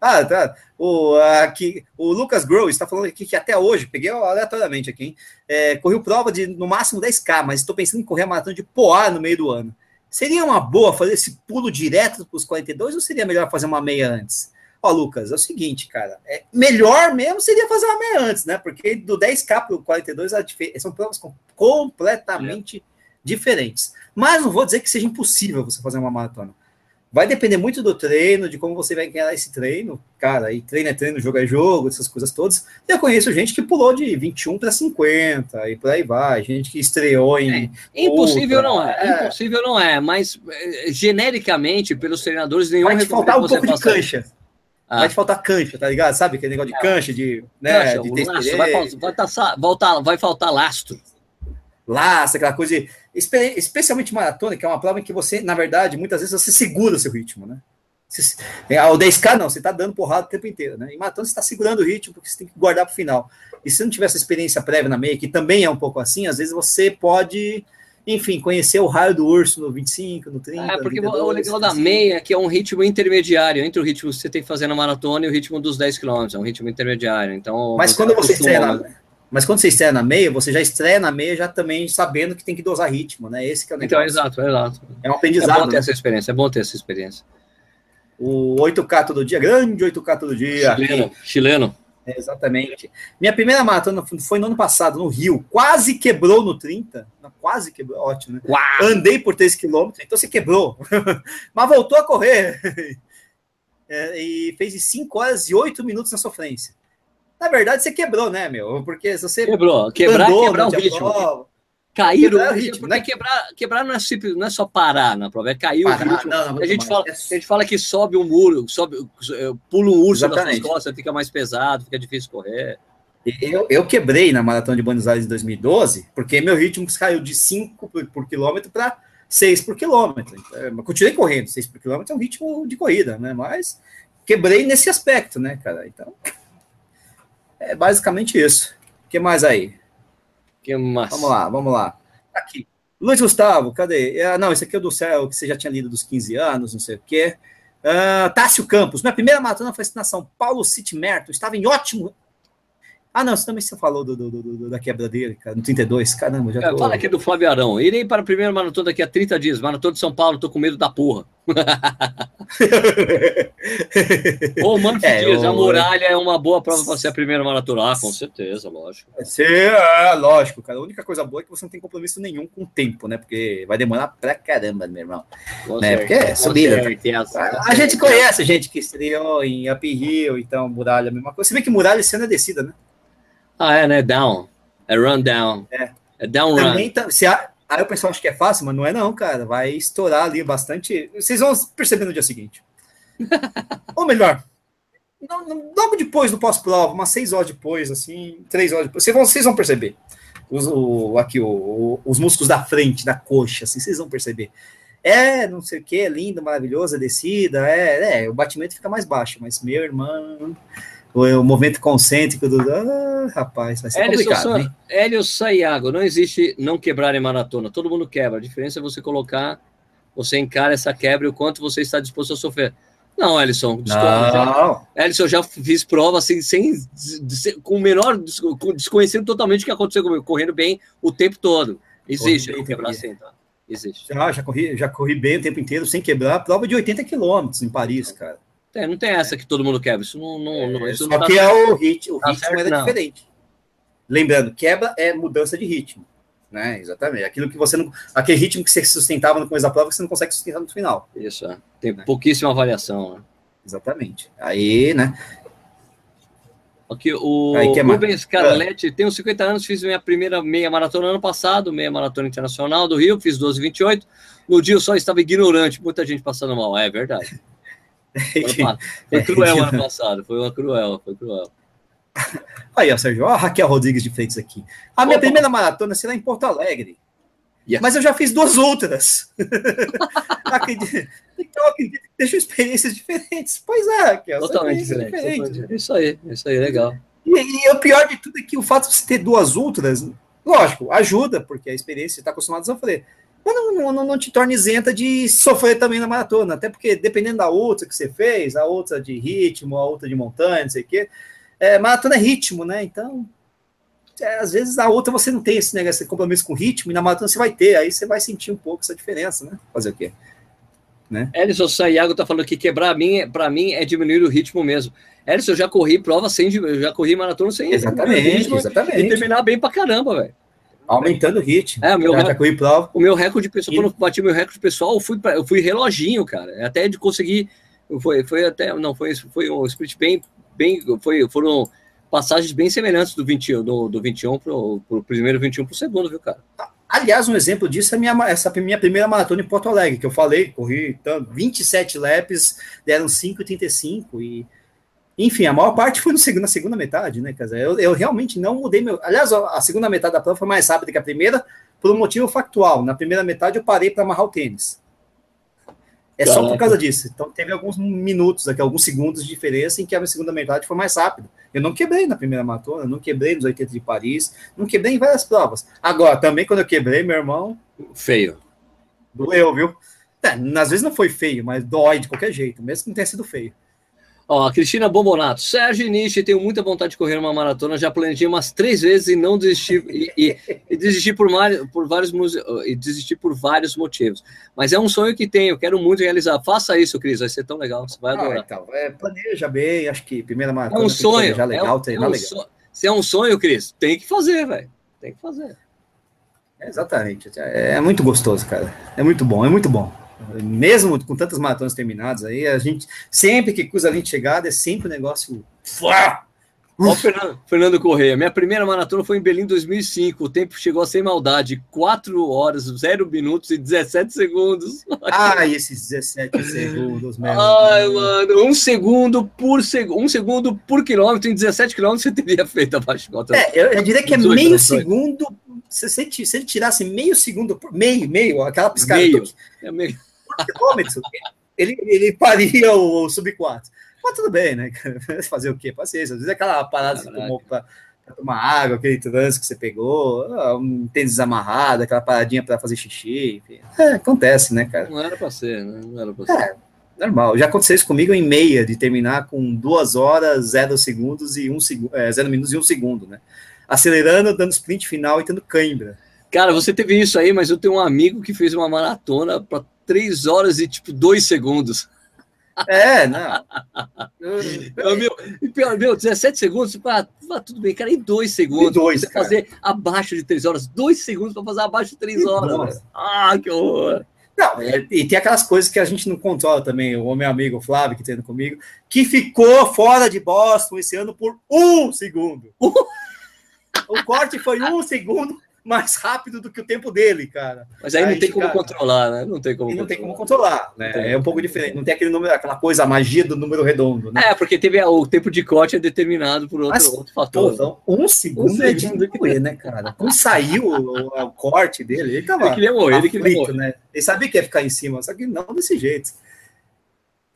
Ah, tá. O, aqui, o Lucas Grow está falando aqui que até hoje, peguei aleatoriamente aqui, hein, é, correu prova de no máximo 10K, mas estou pensando em correr a maratona de Poá no meio do ano. Seria uma boa fazer esse pulo direto para os 42 ou seria melhor fazer uma meia antes? Ó, Lucas, é o seguinte, cara, é, melhor mesmo seria fazer uma meia antes, né? Porque do 10K para o 42 são provas completamente é. diferentes. Mas não vou dizer que seja impossível você fazer uma maratona. Vai depender muito do treino, de como você vai ganhar esse treino. Cara, e treino é treino, jogo é jogo, essas coisas todas. Eu conheço gente que pulou de 21 para 50 e por aí vai. Gente que estreou em. É, impossível outra. não é, é, Impossível não é, mas eh, genericamente, pelos treinadores, nenhum Vai te faltar um pouco de cancha. Ah. Vai te faltar cancha, tá ligado? Sabe aquele negócio de é. cancha, de. Né, cancha, de laço, vai, vai, vai, vai faltar lastro laça, aquela coisa de, especialmente maratona, que é uma prova em que você, na verdade, muitas vezes você segura o seu ritmo, né? Você, é, o 10K não, você está dando porrada o tempo inteiro, né? Em maratona você está segurando o ritmo porque você tem que guardar para o final. E se não tiver essa experiência prévia na meia, que também é um pouco assim, às vezes você pode enfim, conhecer o raio do urso no 25, no 30. É, porque 32, o legal da meia é que é um ritmo intermediário entre o ritmo que você tem que fazer na maratona e o ritmo dos 10 km, é um ritmo intermediário. Então, mas quando você estreia na, mas quando você estreia na meia, você já estreia na meia já também sabendo que tem que dosar ritmo, né? Esse que é o então, negócio. Então, exato, exato. É um aprendizado. É bom ter né? essa experiência, é bom ter essa experiência. O 8K todo dia, grande 8K todo dia. Chileno. Chileno. É, exatamente. Minha primeira maratona foi no ano passado, no Rio. Quase quebrou no 30. Quase quebrou, ótimo, né? Uau. Andei por 3 km, então você quebrou. Mas voltou a correr. É, e fez 5 horas e 8 minutos na sofrência. Na verdade, você quebrou, né, meu? Porque se você. Quebrou. Quebrar, andou, quebrar o ritmo. Prova, cair quebrar o ritmo. Né? Quebrar, quebrar não, é simples, não é só parar na prova, é cair parar, o ritmo. Não, não, a, gente fala, a gente fala que sobe um muro, sobe, pula um urso Exatamente. nas suas costas, fica mais pesado, fica difícil correr. Eu, eu quebrei na Maratona de Buenos Aires em 2012, porque meu ritmo caiu de 5 por, por quilômetro para 6 por quilômetro. Então, continuei correndo, 6 por quilômetro é um ritmo de corrida, né? Mas quebrei nesse aspecto, né, cara? Então, é basicamente isso. O que mais aí? Que mais? Vamos lá, vamos lá. Aqui. Luiz Gustavo, cadê? Ah, não, esse aqui é do céu, que você já tinha lido dos 15 anos, não sei o quê. Uh, Tássio Campos, minha primeira maratona foi na São Paulo City Merto, estava em ótimo ah, não, você também você falou do, do, do, da quebra dele, cara, no 32. Caramba, já é, tô... Fala aqui do Flávio Arão. Irei para a primeira maratona daqui a 30 dias. Maratona de São Paulo, tô com medo da porra. Ô, mano, é, Dias, a muralha é uma boa prova para ser a primeira maratona. Ah, com certeza, lógico. Ser, é, lógico, cara. A única coisa boa é que você não tem compromisso nenhum com o tempo, né? Porque vai demorar pra caramba, meu irmão. Com né? Porque é subida. A, a gente conhece gente que estreou em Up Hill, então muralha é a mesma coisa. Você vê que muralha esse ano é descida, né? Ah, é, né? Down. É run down. É, é down Também run. Tá, se a, aí o pessoal acha que é fácil, mas não é não, cara. Vai estourar ali bastante. Vocês vão perceber no dia seguinte. Ou melhor, logo depois do pós-prova, umas seis horas depois, assim, três horas depois, vocês vão, vocês vão perceber. Os, o, aqui, o, o, os músculos da frente, da coxa, assim, vocês vão perceber. É, não sei o que, é lindo, maravilhoso, a descida, é, é, o batimento fica mais baixo, mas meu irmão, o, movimento concêntrico do. Ah, rapaz, vai ser Hélio complicado. Hein? Hélio Saiago, não existe não quebrar em maratona, todo mundo quebra. A diferença é você colocar, você encara essa quebra e o quanto você está disposto a sofrer. Não, Ellison, não. Ellison, já fiz prova assim, sem, sem, com o menor, desconhecendo totalmente o que aconteceu comigo, correndo bem o tempo todo. Existe não quebrar assim, tá? Existe. Já, já, corri, já corri bem o tempo inteiro sem quebrar, prova de 80 quilômetros em Paris, cara. É, não tem essa que todo mundo quebra. Isso não. não, não isso só não que tá é o, hit, o tá ritmo certo, era não. diferente. Lembrando, quebra é mudança de ritmo. Né? Exatamente. Aquilo que você não. Aquele ritmo que você sustentava no começo da prova que você não consegue sustentar no final. Isso, é. Tem né? pouquíssima variação. Né? Exatamente. Aí, né? Aqui, o Aí, Rubens Carletti, é. tenho 50 anos, fiz minha primeira meia maratona ano passado, meia maratona internacional do Rio, fiz 12,28. No dia eu só estava ignorante, muita gente passando mal. É verdade. Foi cruel ano passado, foi uma cruel, foi cruel. Aí, ó, Sérgio, ó, Raquel Rodrigues de Freitas aqui. A minha Opa. primeira maratona será em Porto Alegre. Yes. Mas eu já fiz duas outras. acredito, então, acredito que deixam experiências diferentes. Pois é, Raquel. Totalmente diferente. diferente. Isso aí, isso aí, legal. E, e, o pior de tudo é que o fato de você ter duas outras, lógico, ajuda, porque a experiência está acostumado a sofrer mas não, não, não, te torna isenta de sofrer também na maratona, até porque dependendo da outra que você fez, a outra de ritmo, a outra de montanha, não sei o quê, é, maratona é ritmo, né? Então, é, às vezes a outra você não tem esse negócio, esse compromisso com ritmo, e na maratona você vai ter, aí você vai sentir um pouco essa diferença, né? Fazer o quê? Né? Elison Sayago tá falando que quebrar mim, para mim é diminuir o ritmo mesmo. Elison, eu já corri prova sem, eu já corri maratona sem exatamente, ritmo, exatamente. e terminar bem pra caramba, velho. Aumentando o ritmo. É, o meu, recorde, prova. o meu recorde pessoal, e... quando eu bati o meu recorde pessoal, eu fui, pra, eu fui reloginho, cara. Até de conseguir. Foi, foi até. Não, foi, foi um split bem. bem foi, foram passagens bem semelhantes do 21, do, do 21 pro, pro primeiro 21 pro segundo, viu, cara? Aliás, um exemplo disso é minha, essa minha primeira maratona em Porto Alegre, que eu falei, corri então, 27 laps, deram 5,35 e enfim, a maior parte foi no segundo, na segunda metade, né? Quer dizer, eu, eu realmente não mudei meu. Aliás, a segunda metade da prova foi mais rápida que a primeira, por um motivo factual. Na primeira metade eu parei para amarrar o tênis. É Caraca. só por causa disso. Então teve alguns minutos aqui, alguns segundos de diferença em que a segunda metade foi mais rápida. Eu não quebrei na primeira maratona, não quebrei nos 80 de Paris, não quebrei em várias provas. Agora, também quando eu quebrei, meu irmão, Feio. Doeu, viu? É, às vezes não foi feio, mas dói de qualquer jeito, mesmo que não tenha sido feio. Ó, a Cristina Bombonato. Sérgio Nietzsche, tenho muita vontade de correr uma maratona, já planejei umas três vezes e não desisti e, e, e desisti por, por vários e desisti por vários motivos. Mas é um sonho que tenho, quero muito realizar. Faça isso, Cris, vai ser tão legal, você vai adorar. Ah, então, é, planeja bem, acho que primeira maratona. É um sonho, já legal, é um, é um legal. So, se é um sonho, Cris, tem que fazer, velho. Tem que fazer. É, exatamente. É, é muito gostoso, cara. É muito bom, é muito bom mesmo com tantas maratonas terminadas aí, a gente sempre que cruza a linha de chegada é sempre um negócio. Ó, Fernando, Fernando Correia, minha primeira maratona foi em Berlim 2005. O tempo chegou a ser maldade: 4 horas, 0 minutos e 17 segundos. Ah, esses 17 segundos, mesmo. Ai, mano, um segundo por segundo, um segundo por quilômetro, em 17 quilômetros você teria feito abaixo de É, eu, eu diria que é meio segundo. Se, se, se, ele tirasse meio segundo por meio, meio, aquela piscada. Meio. É meio quilômetros, ele, ele paria o, o sub-4. Mas tudo bem, né? Fazer o quê? Paciência. Às vezes é aquela parada que você tomou para tomar água, aquele trânsito que você pegou, ah, um tênis amarrado, aquela paradinha para fazer xixi. Enfim. É, acontece, né, cara? Não era para ser, né? Não era para ser. É, normal. Já aconteceu isso comigo em meia, de terminar com duas horas, zero segundos e um segundo, é, zero minutos e um segundo, né? Acelerando, dando sprint final e tendo cãibra. Cara, você teve isso aí, mas eu tenho um amigo que fez uma maratona para 3 horas e tipo 2 segundos. É, não. meu, meu, 17 segundos, ah, tudo bem, cara, em 2 segundos. Em dois, você fazer abaixo de 3 horas, 2 segundos para fazer abaixo de 3 horas. Ah, que horror. Não, e tem aquelas coisas que a gente não controla também. O meu amigo Flávio, que treina comigo, que ficou fora de Boston esse ano por um segundo. o corte foi um segundo mais rápido do que o tempo dele, cara. Mas aí, aí não tem como controlar, né? Não tem como. não tem como controlar, né? É um pouco diferente. Não tem aquele número, aquela coisa, a magia do número redondo, né? É, porque teve o tempo de corte é determinado por outro, Mas, outro fator. Pô, então, um segundo um é de doer, né, cara? Quando saiu o, o, corte dele, ele tava. Ele queria morrer, ele queria morrer. né? Ele sabia que ia ficar em cima, só que não desse jeito.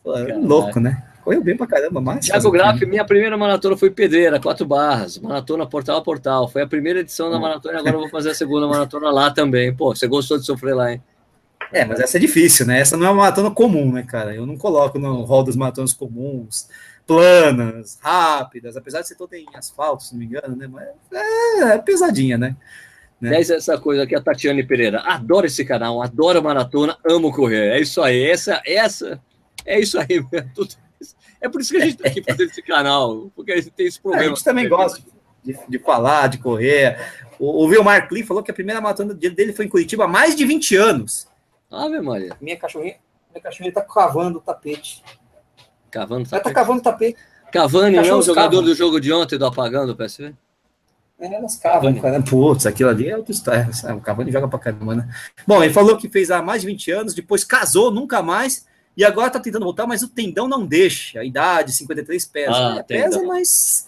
Pô, é louco, né? Correu bem pra caramba, mas. Thiago Graff, minha primeira maratona foi pedreira, quatro barras, maratona portal a portal. Foi a primeira edição da maratona e agora eu vou fazer a segunda maratona lá também. Pô, você gostou de sofrer lá, hein? É, mas essa é difícil, né? Essa não é uma maratona comum, né, cara? Eu não coloco no rol das maratonas comuns, planas, rápidas, apesar de ser toda em asfalto, se não me engano, né? Mas é, é pesadinha, né? né? essa coisa aqui, a Tatiane Pereira. Adoro esse canal, adoro maratona, amo correr. É isso aí, essa, essa, é isso aí, tudo é por isso que a gente está aqui fazendo esse canal, porque a gente tem esse problema. A gente também gosta de, de falar, de correr. O, o Vilmar Klee falou que a primeira maratona dele foi em Curitiba há mais de 20 anos. Ave Maria. Minha cachorrinha, minha cachorrinha está cavando o tapete. Cavando o tapete? Ela está cavando o tapete. Cavani não, o jogador do jogo de ontem do apagão do PSV? É, elas cavam, cara. Putz, aquilo ali é outra história. O Cavani joga pra caramba, né? Bom, ele falou que fez há mais de 20 anos, depois casou, nunca mais, e agora tá tentando voltar, mas o tendão não deixa. A idade, 53 pesa. Ah, né? Pesa, mas.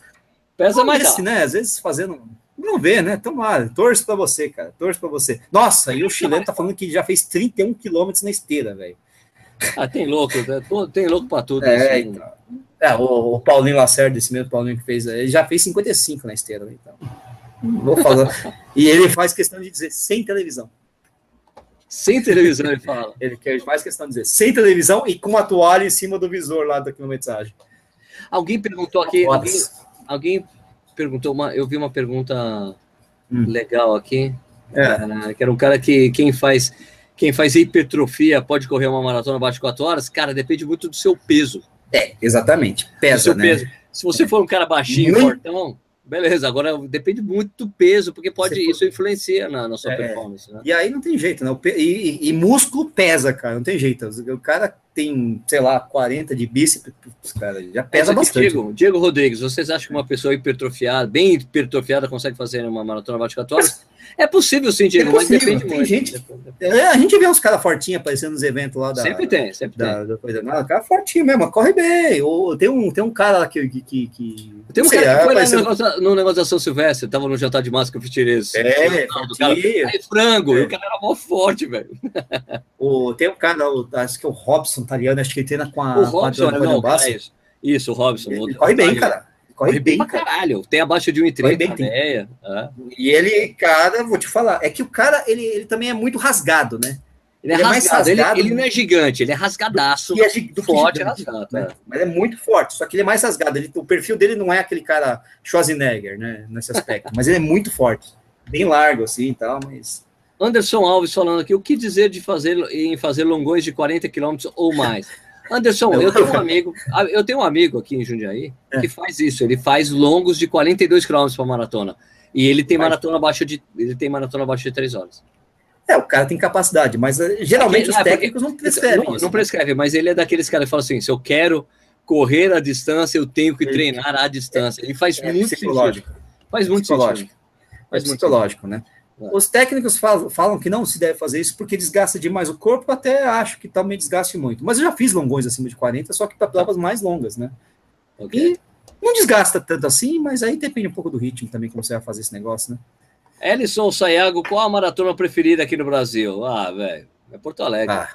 Pesa mais. Esse, né? Às vezes fazendo. Não vê, né? Lá, torço pra você, cara. Torço pra você. Nossa, e o chileno tá falando que já fez 31 quilômetros na esteira, velho. Ah, tem louco, né? tem louco pra tudo. É, assim. então. É, o, o, Paulinho Lacerda, esse mesmo Paulinho que fez, ele já fez 55 na esteira, né? então. Vou falar. e ele faz questão de dizer sem televisão. Sem televisão, ele fala. ele quer mais questão de dizer, sem televisão e com a toalha em cima do visor lá da quilometragem. Alguém perguntou aqui, alguém, alguém, perguntou, uma, eu vi uma pergunta hum. legal aqui, é. uh, que era um cara que quem faz quem faz hipertrofia pode correr uma maratona abaixo de 4 horas? Cara, depende muito do seu peso. É, exatamente. Pesa, né? Peso. Se você for um cara baixinho, muito, fortão, Beleza, agora depende muito do peso, porque pode isso influencia na, na sua é, performance. Né? E aí não tem jeito, né? E, e, e, músculo pesa, cara, não tem jeito. O cara tem, sei lá, 40 de bíceps, cara, já pesa bastante. Diego, Diego Rodrigues, vocês acham que uma pessoa hipertrofiada, bem hipertrofiada, consegue fazer uma maratona bate 14? É possível sim, Diego, é mas depende tem muito. Gente, é, a gente vê uns caras fortinhos aparecendo nos eventos lá da. Sempre tem, sempre da, tem. Da coisa, não, cara fortinho mesmo, corre bem. Ou, tem, um, tem um cara lá que. que, que, que tem um sei, cara que foi aparecendo... no negócio, no negócio da São Silvestre, tava no jantar de com o É, do cara, aí, frango, é. e o cara era mó forte, velho. Tem um cara, acho que é o Robson, italiano, acho que ele treina com a. O Robson, com a não, é isso. isso, o Robson. Ele, corre bem, cara corre bem, pra cara. caralho. Tem abaixo de Corre 1,30 bem, tem. É. E ele, cara, vou te falar, é que o cara, ele, ele também é muito rasgado, né? Ele é Ele é mais rasgado. Ele, rasgado ele não é gigante, ele é rasgadaço. E é do forte, gigante, rasgado. né? é. Mas é muito forte, só que ele é mais rasgado. Ele, o perfil dele não é aquele cara Schwarzenegger, né? Nesse aspecto, mas ele é muito forte. Bem largo, assim e tal, mas. Anderson Alves falando aqui, o que dizer de fazer em fazer longões de 40 quilômetros ou mais? Anderson, eu tenho um amigo, eu tenho um amigo aqui em Jundiaí É. que faz isso, ele faz longos de 42 quilômetros para maratona. E ele tem maratona abaixo de ele tem maratona abaixo de 3 horas. É, o cara tem capacidade, mas eh, geralmente os é porque- técnicos não prescrevem não, isso. não prescreve, mas ele é daqueles caras que falam assim: se eu quero correr a distância, eu tenho que Ele- treinar a distância. Ele faz É muito sentido. psicológico. Faz muito Psicológico. sentido. É Faz muito psicológico, né? É. Os técnicos falam, falam que não se deve fazer isso porque desgasta demais o corpo, até acho que também desgaste muito. Mas eu já fiz longões acima de 40, só que para provas mais longas, né? Ok. E não desgasta tanto assim, mas aí depende um pouco do ritmo também, como você vai fazer esse negócio, né? Ellison Sayago, qual a maratona preferida aqui no Brasil? Ah, velho, é Porto Alegre. Ah,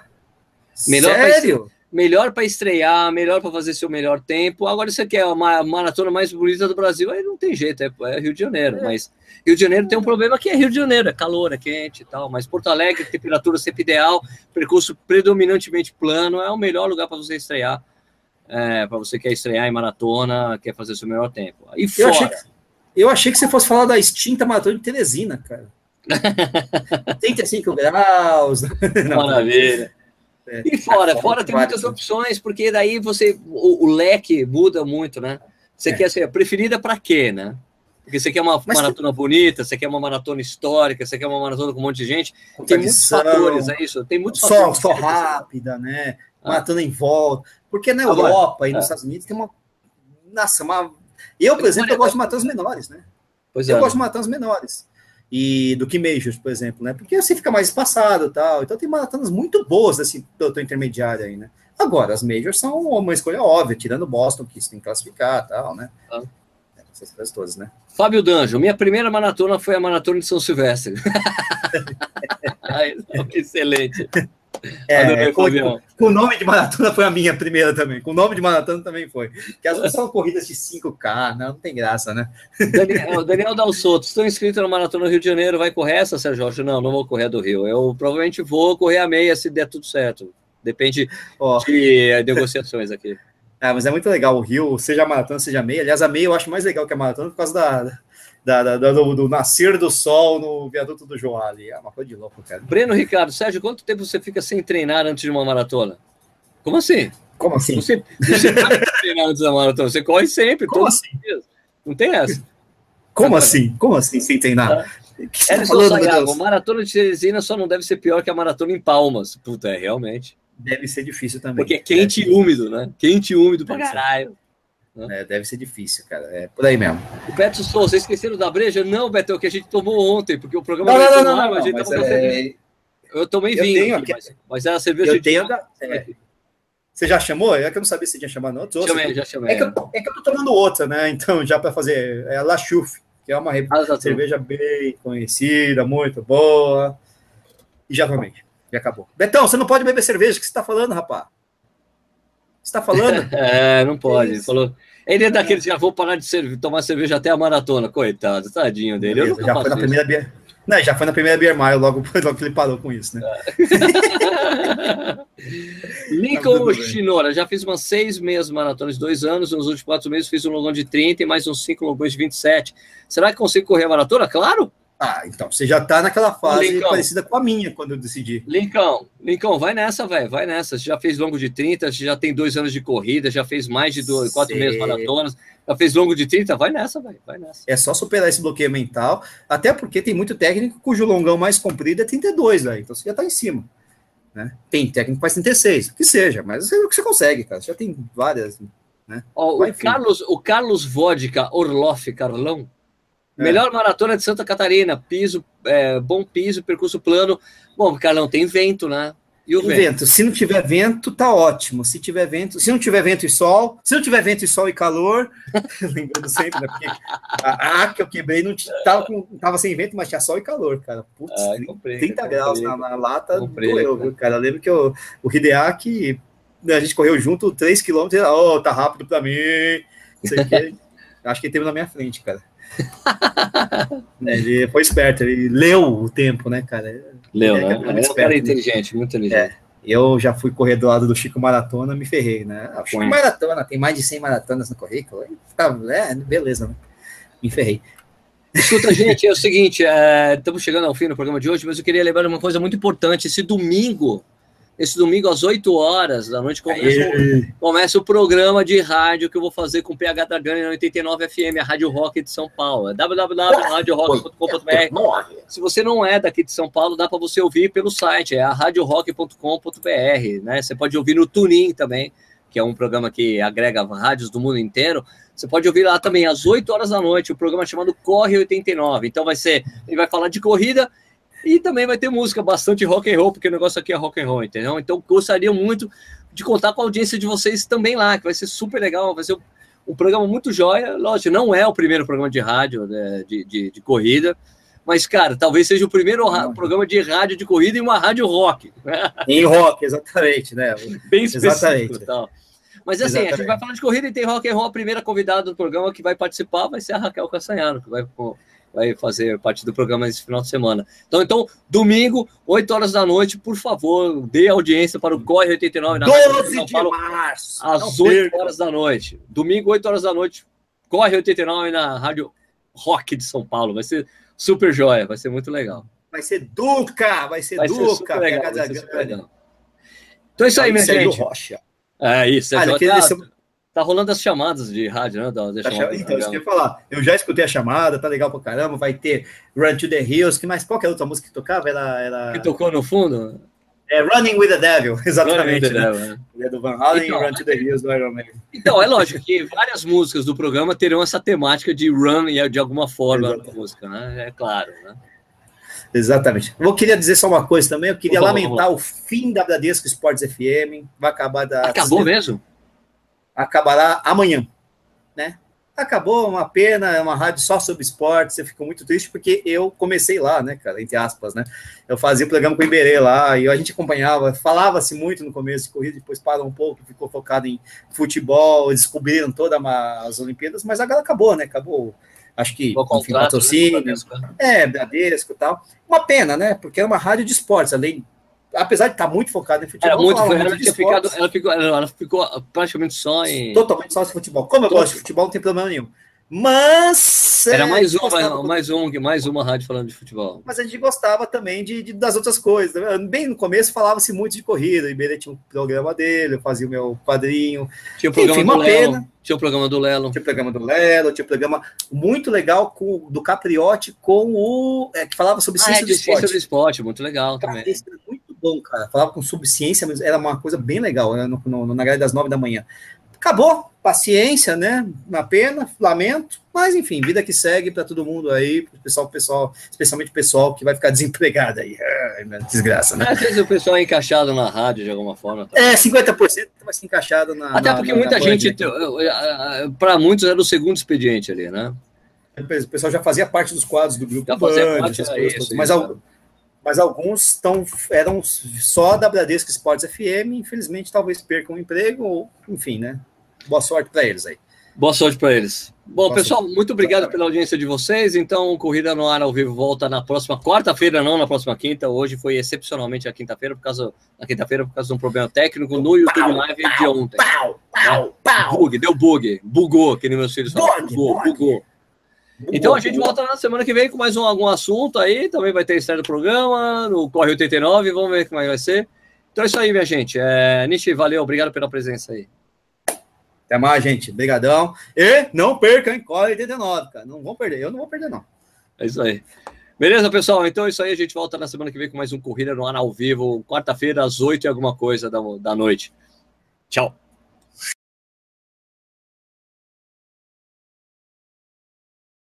Melhor pra sério? Melhor para estrear, melhor para fazer seu melhor tempo. Agora, você quer a ma- maratona mais bonita do Brasil, aí não tem jeito, é, é Rio de Janeiro. Mas Rio de Janeiro tem um problema que é Rio de Janeiro, é calor, é quente e tal. Mas Porto Alegre, temperatura sempre ideal, percurso predominantemente plano, é o melhor lugar para você estrear. É, para você que quer estrear em maratona, quer fazer seu melhor tempo. E Eu fora, achei, que, eu achei que você fosse falar da extinta maratona de Teresina, cara. 35 graus. Não, maravilha. É. E fora, Fora fora tem vários, muitas né? opções, porque daí você o, o leque muda muito, né? Você É. quer ser a preferida para quê, né? Porque você quer uma Mas maratona bonita, você quer uma maratona histórica, você quer uma maratona com um monte de gente. Tem muitos fatores, é isso? Tem muitos Só, fatores. só rápida, né? Ah. Maratona em volta. Porque na Agora, Europa e nos é. Estados Unidos tem uma. Nossa, uma. Eu, por exemplo, eu gosto de maratonas menores, né? Pois é. Eu gosto de maratonas menores. E do que majors, por exemplo, né? Porque assim fica mais espaçado tal. Então tem maratonas muito boas desse pelotão intermediário aí, né? Agora, as majors são uma escolha óbvia, tirando Boston, que tem que classificar tal, né? Ah. Essas coisas todas, né? Fábio Danjo, minha primeira maratona foi a maratona de São Silvestre. Ai, Adorei, É, com, com o nome de maratona foi a minha primeira também. Com o nome de maratona também foi. Que as outras são corridas de 5K, não, não tem graça, né? Daniel, Daniel Dal Soto, estou inscrito na Maratona Rio de Janeiro, vai correr essa, Sérgio Rocha? Não, não vou correr a do Rio. Eu provavelmente vou correr a meia se der tudo certo. Depende Ó, de negociações aqui. ah, mas é muito legal o Rio, seja a maratona, seja a meia. Aliás, a meia eu acho mais legal que a maratona por causa da, da, da- da- do, do nascer do sol no viaduto do Joá ali. É uma coisa de louco, cara. Breno Ricardo, Sérgio, quanto tempo você fica sem treinar antes de uma maratona? Como assim? Como assim? Você, você treinar antes da maratona, você corre sempre, Como todos assim? os dias. Não tem essa. Como assim? Como assim, sem treinar? Você tá meu Sayago, Deus? maratona de Teresina só não deve ser pior que a maratona em Palmas. Puta, é, realmente. Deve ser difícil também. Porque é quente e úmido, né? Quente e úmido pra ser. caralho. É, deve ser difícil, cara. É por aí mesmo. O Beto Souza, esqueceram da breja? Não, Beto, é o que a gente tomou ontem, porque o programa Não, não, não, não, não, a mas com cerveja. é, Eu tomei eu vinho, tenho aqui, mas, mas era cerveja eu de tenho da- é. Você já chamou? É que eu não sabia se tinha chamado outros. Chamei, já chamei. É que, eu, é que eu tô tomando outra, né? Então, já para fazer. É a La Chouffe, que é uma Ah, cerveja bem conhecida, muito boa. E já tomei. E acabou. Betão, você não pode beber cerveja. O que você tá falando, rapaz? Você tá falando? É, não pode. Ele falou. Ele é daqueles que já vou parar de cerve- tomar cerveja até a maratona. Coitado, tadinho dele. Eu Beleza, nunca já foi na isso. primeira beer... Não, já foi na primeira Beer Mile, logo, logo que ele parou com isso, né? Lincoln Tudo bem. Shinora, já fiz umas seis meses maratonas de dois anos. Nos últimos quatro meses fiz um longão de 30 e mais uns cinco longões de 27. Será que consigo correr a maratona? Claro! Ah, então, você já tá naquela fase Lincoln. parecida com a minha quando eu decidi. Lincoln, Lincoln, vai nessa, velho, vai nessa. Você já fez longo de 30, você já tem dois anos de corrida, já fez mais de dois, quatro meses maratonas, já fez longo de 30, vai nessa, velho, vai nessa. É só superar esse bloqueio mental, até porque tem muito técnico cujo longão mais comprido é 32, velho. Então você já tá em cima. Né? Tem técnico que faz 36, que seja, mas é o que você consegue, cara. Você já tem várias. Ó, Vai, o. Carlos, o Carlos Vodka Orloff, Carlão, É. melhor maratona de Santa Catarina, piso, é, bom piso, percurso plano. Bom, Carlão, tem vento, né? E o vento? vento. Se não tiver vento, tá ótimo. Se tiver vento, se não tiver vento e sol, se não tiver vento e sol e calor, lembrando sempre, né? Porque a, a que eu quebrei não tava, com, tava sem vento, mas tinha sol e calor, cara. Putz, Ah, 30, comprei, 30 comprei. graus na, na lata Comprei, doeu, cara. viu, cara? Eu lembro que eu, o Hideaki, a gente correu junto 3 km, ó, tá rápido pra mim. Acho que ele teve na minha frente, cara. é, ele foi esperto, ele leu o tempo, né, cara? Leu, né? Ele é um cara inteligente, muito inteligente. É, eu já fui correr do lado do Chico Maratona, me ferrei, né? Ah, o Chico Maratona, tem mais de 100 maratonas no currículo. É, beleza, né? Me ferrei. Escuta, gente, é o seguinte, é, estamos chegando ao fim do programa de hoje, mas eu queria lembrar uma coisa muito importante. Esse domingo, esse domingo às 8 horas da noite começa, o, começa o programa de rádio que eu vou fazer com o PH Dragani na 89 FM, a Rádio Rock de São Paulo. É www.radiorock.com.br. Se você não é daqui de São Paulo, dá para você ouvir pelo site, é a radiorock.com.br, né? Você pode ouvir no Tunin também, que é um programa que agrega rádios do mundo inteiro. Você pode ouvir lá também às 8 horas da noite, o programa chamado Corre 89. Então vai ser, ele vai falar de corrida e também vai ter música bastante rock and roll, porque o negócio aqui é rock and roll, entendeu? Então gostaria muito de contar com a audiência de vocês também lá, que vai ser super legal, vai ser um programa muito jóia. Lógico, não é o primeiro programa de rádio né, de, de, de, corrida, mas, cara, talvez seja o primeiro programa de rádio de corrida em uma rádio rock. Em rock, exatamente, né? Bem específico. Exatamente. Tal. Mas assim, Exatamente. a gente vai falar de corrida e tem rock and roll. A primeira convidada do programa que vai participar vai ser a Raquel Cassanhano, que vai, vai fazer parte do programa esse final de semana. Então, então, domingo, 8 horas da noite, por favor, dê audiência para o Corre 89 na 12 de março. Às 8 horas da noite. Domingo, 8 horas da noite, Corre 89 na Rádio Rock de São Paulo. Vai ser super joia, vai ser muito legal. Vai ser Duca, vai ser vai Duca. Ser legal, vai ser legal. Então é isso aí, minha gente. Rocha. É isso, é ah, tá, tá, rolando as chamadas de rádio, né? Da, tá então, isso que eu ia falar. Eu já escutei a chamada, tá legal pra caramba. Vai ter Run to the Hills, que mais? Qual que é outra música que tocava? Era, era... Que tocou no fundo? É Running with the Devil, exatamente. Né? Devil, é. do Van Halen então, e Run to the Hills do Iron Man. Então, é lógico que várias músicas do programa terão essa temática de run de alguma forma na música, né? É claro, né? Exatamente. Eu queria dizer só uma coisa também. Eu queria vamos, lamentar vamos. o fim da Bradesco Esportes FM. Vai acabar da. Acabou mesmo? Acabará amanhã, né? Acabou, uma pena, é uma rádio só sobre esportes. Eu fico muito triste porque eu comecei lá, né, cara, entre aspas, né? Eu fazia o programa com o Iberê lá e a gente acompanhava, falava-se muito no começo de corrida, depois parou um pouco, ficou focado em futebol, descobriram todas as Olimpíadas, mas agora acabou, né? Acabou acho que enfim, né, patrocínio, né? é, Bradesco e tal. Uma pena, né? Porque é uma rádio de esportes, além apesar de estar muito focada em futebol. Era muito, ela, ela, ficou, ela ficou praticamente só em. Totalmente só em futebol. Como eu gosto de futebol, não tem problema nenhum. Mas. Era mais uma, mais, um, mais uma rádio falando de futebol. Mas a gente gostava também de, de das outras coisas. Bem no começo falava-se muito de corrida. O Iberê tinha um programa dele, eu fazia o meu quadrinho. Tinha o programa Enfim, do Lelo. Pena. Tinha o programa do Lelo. Tinha o programa do Lelo, tinha o programa muito legal com, do Capriote com o. É, que falava sobre ah, ciência é, do esporte. Ciência do esporte, muito legal cara, também. Era muito bom, cara. Falava com sobre ciência, mas era uma coisa bem legal, né? no, no, na grade das nove da manhã. Acabou, paciência, né? Uma pena, lamento, mas enfim, vida que segue para todo mundo aí, pro pessoal, pessoal, especialmente o pessoal que vai ficar desempregado aí. Desgraça, né? Às vezes o pessoal é encaixado na rádio de alguma forma. Tá? É, 50% vai ser encaixado na. Até porque na, muita na gente, para muitos, era o segundo expediente ali, né? O pessoal já fazia parte dos quadros do grupo, já fazia parte, é isso, mas, isso, mas alguns estão, eram só da Bradesco Esportes FM, infelizmente talvez percam o emprego, ou enfim, né? boa sorte para eles aí. Boa sorte para eles. Bom, boa pessoal, sorte. muito obrigado pela audiência de vocês. Então, Corrida no Ar ao vivo volta na próxima quarta-feira, não na próxima quinta. Hoje foi excepcionalmente a quinta-feira, por causa na quinta-feira, por causa de um problema técnico no YouTube Live pau, de ontem. Pau, pau, né? pau. Bug, deu bug, bugou, que nem meus filhos falam. Bugou, bugou. bugou. Então a gente volta na semana que vem com mais um, algum assunto aí. Também vai ter estreia do programa, no Corre 89. Vamos ver como é vai ser. Então é isso aí, minha gente. É, Nishi, valeu, obrigado pela presença aí. Até mais, gente. Obrigadão. E não perca, hein? Corre 89, cara. Não vão perder. Eu não vou perder, não. É isso aí. Beleza, pessoal? Então é isso aí. A gente volta na semana que vem com mais um Corrida no Ar ao vivo, quarta-feira, às oito e alguma coisa da, da noite. Tchau.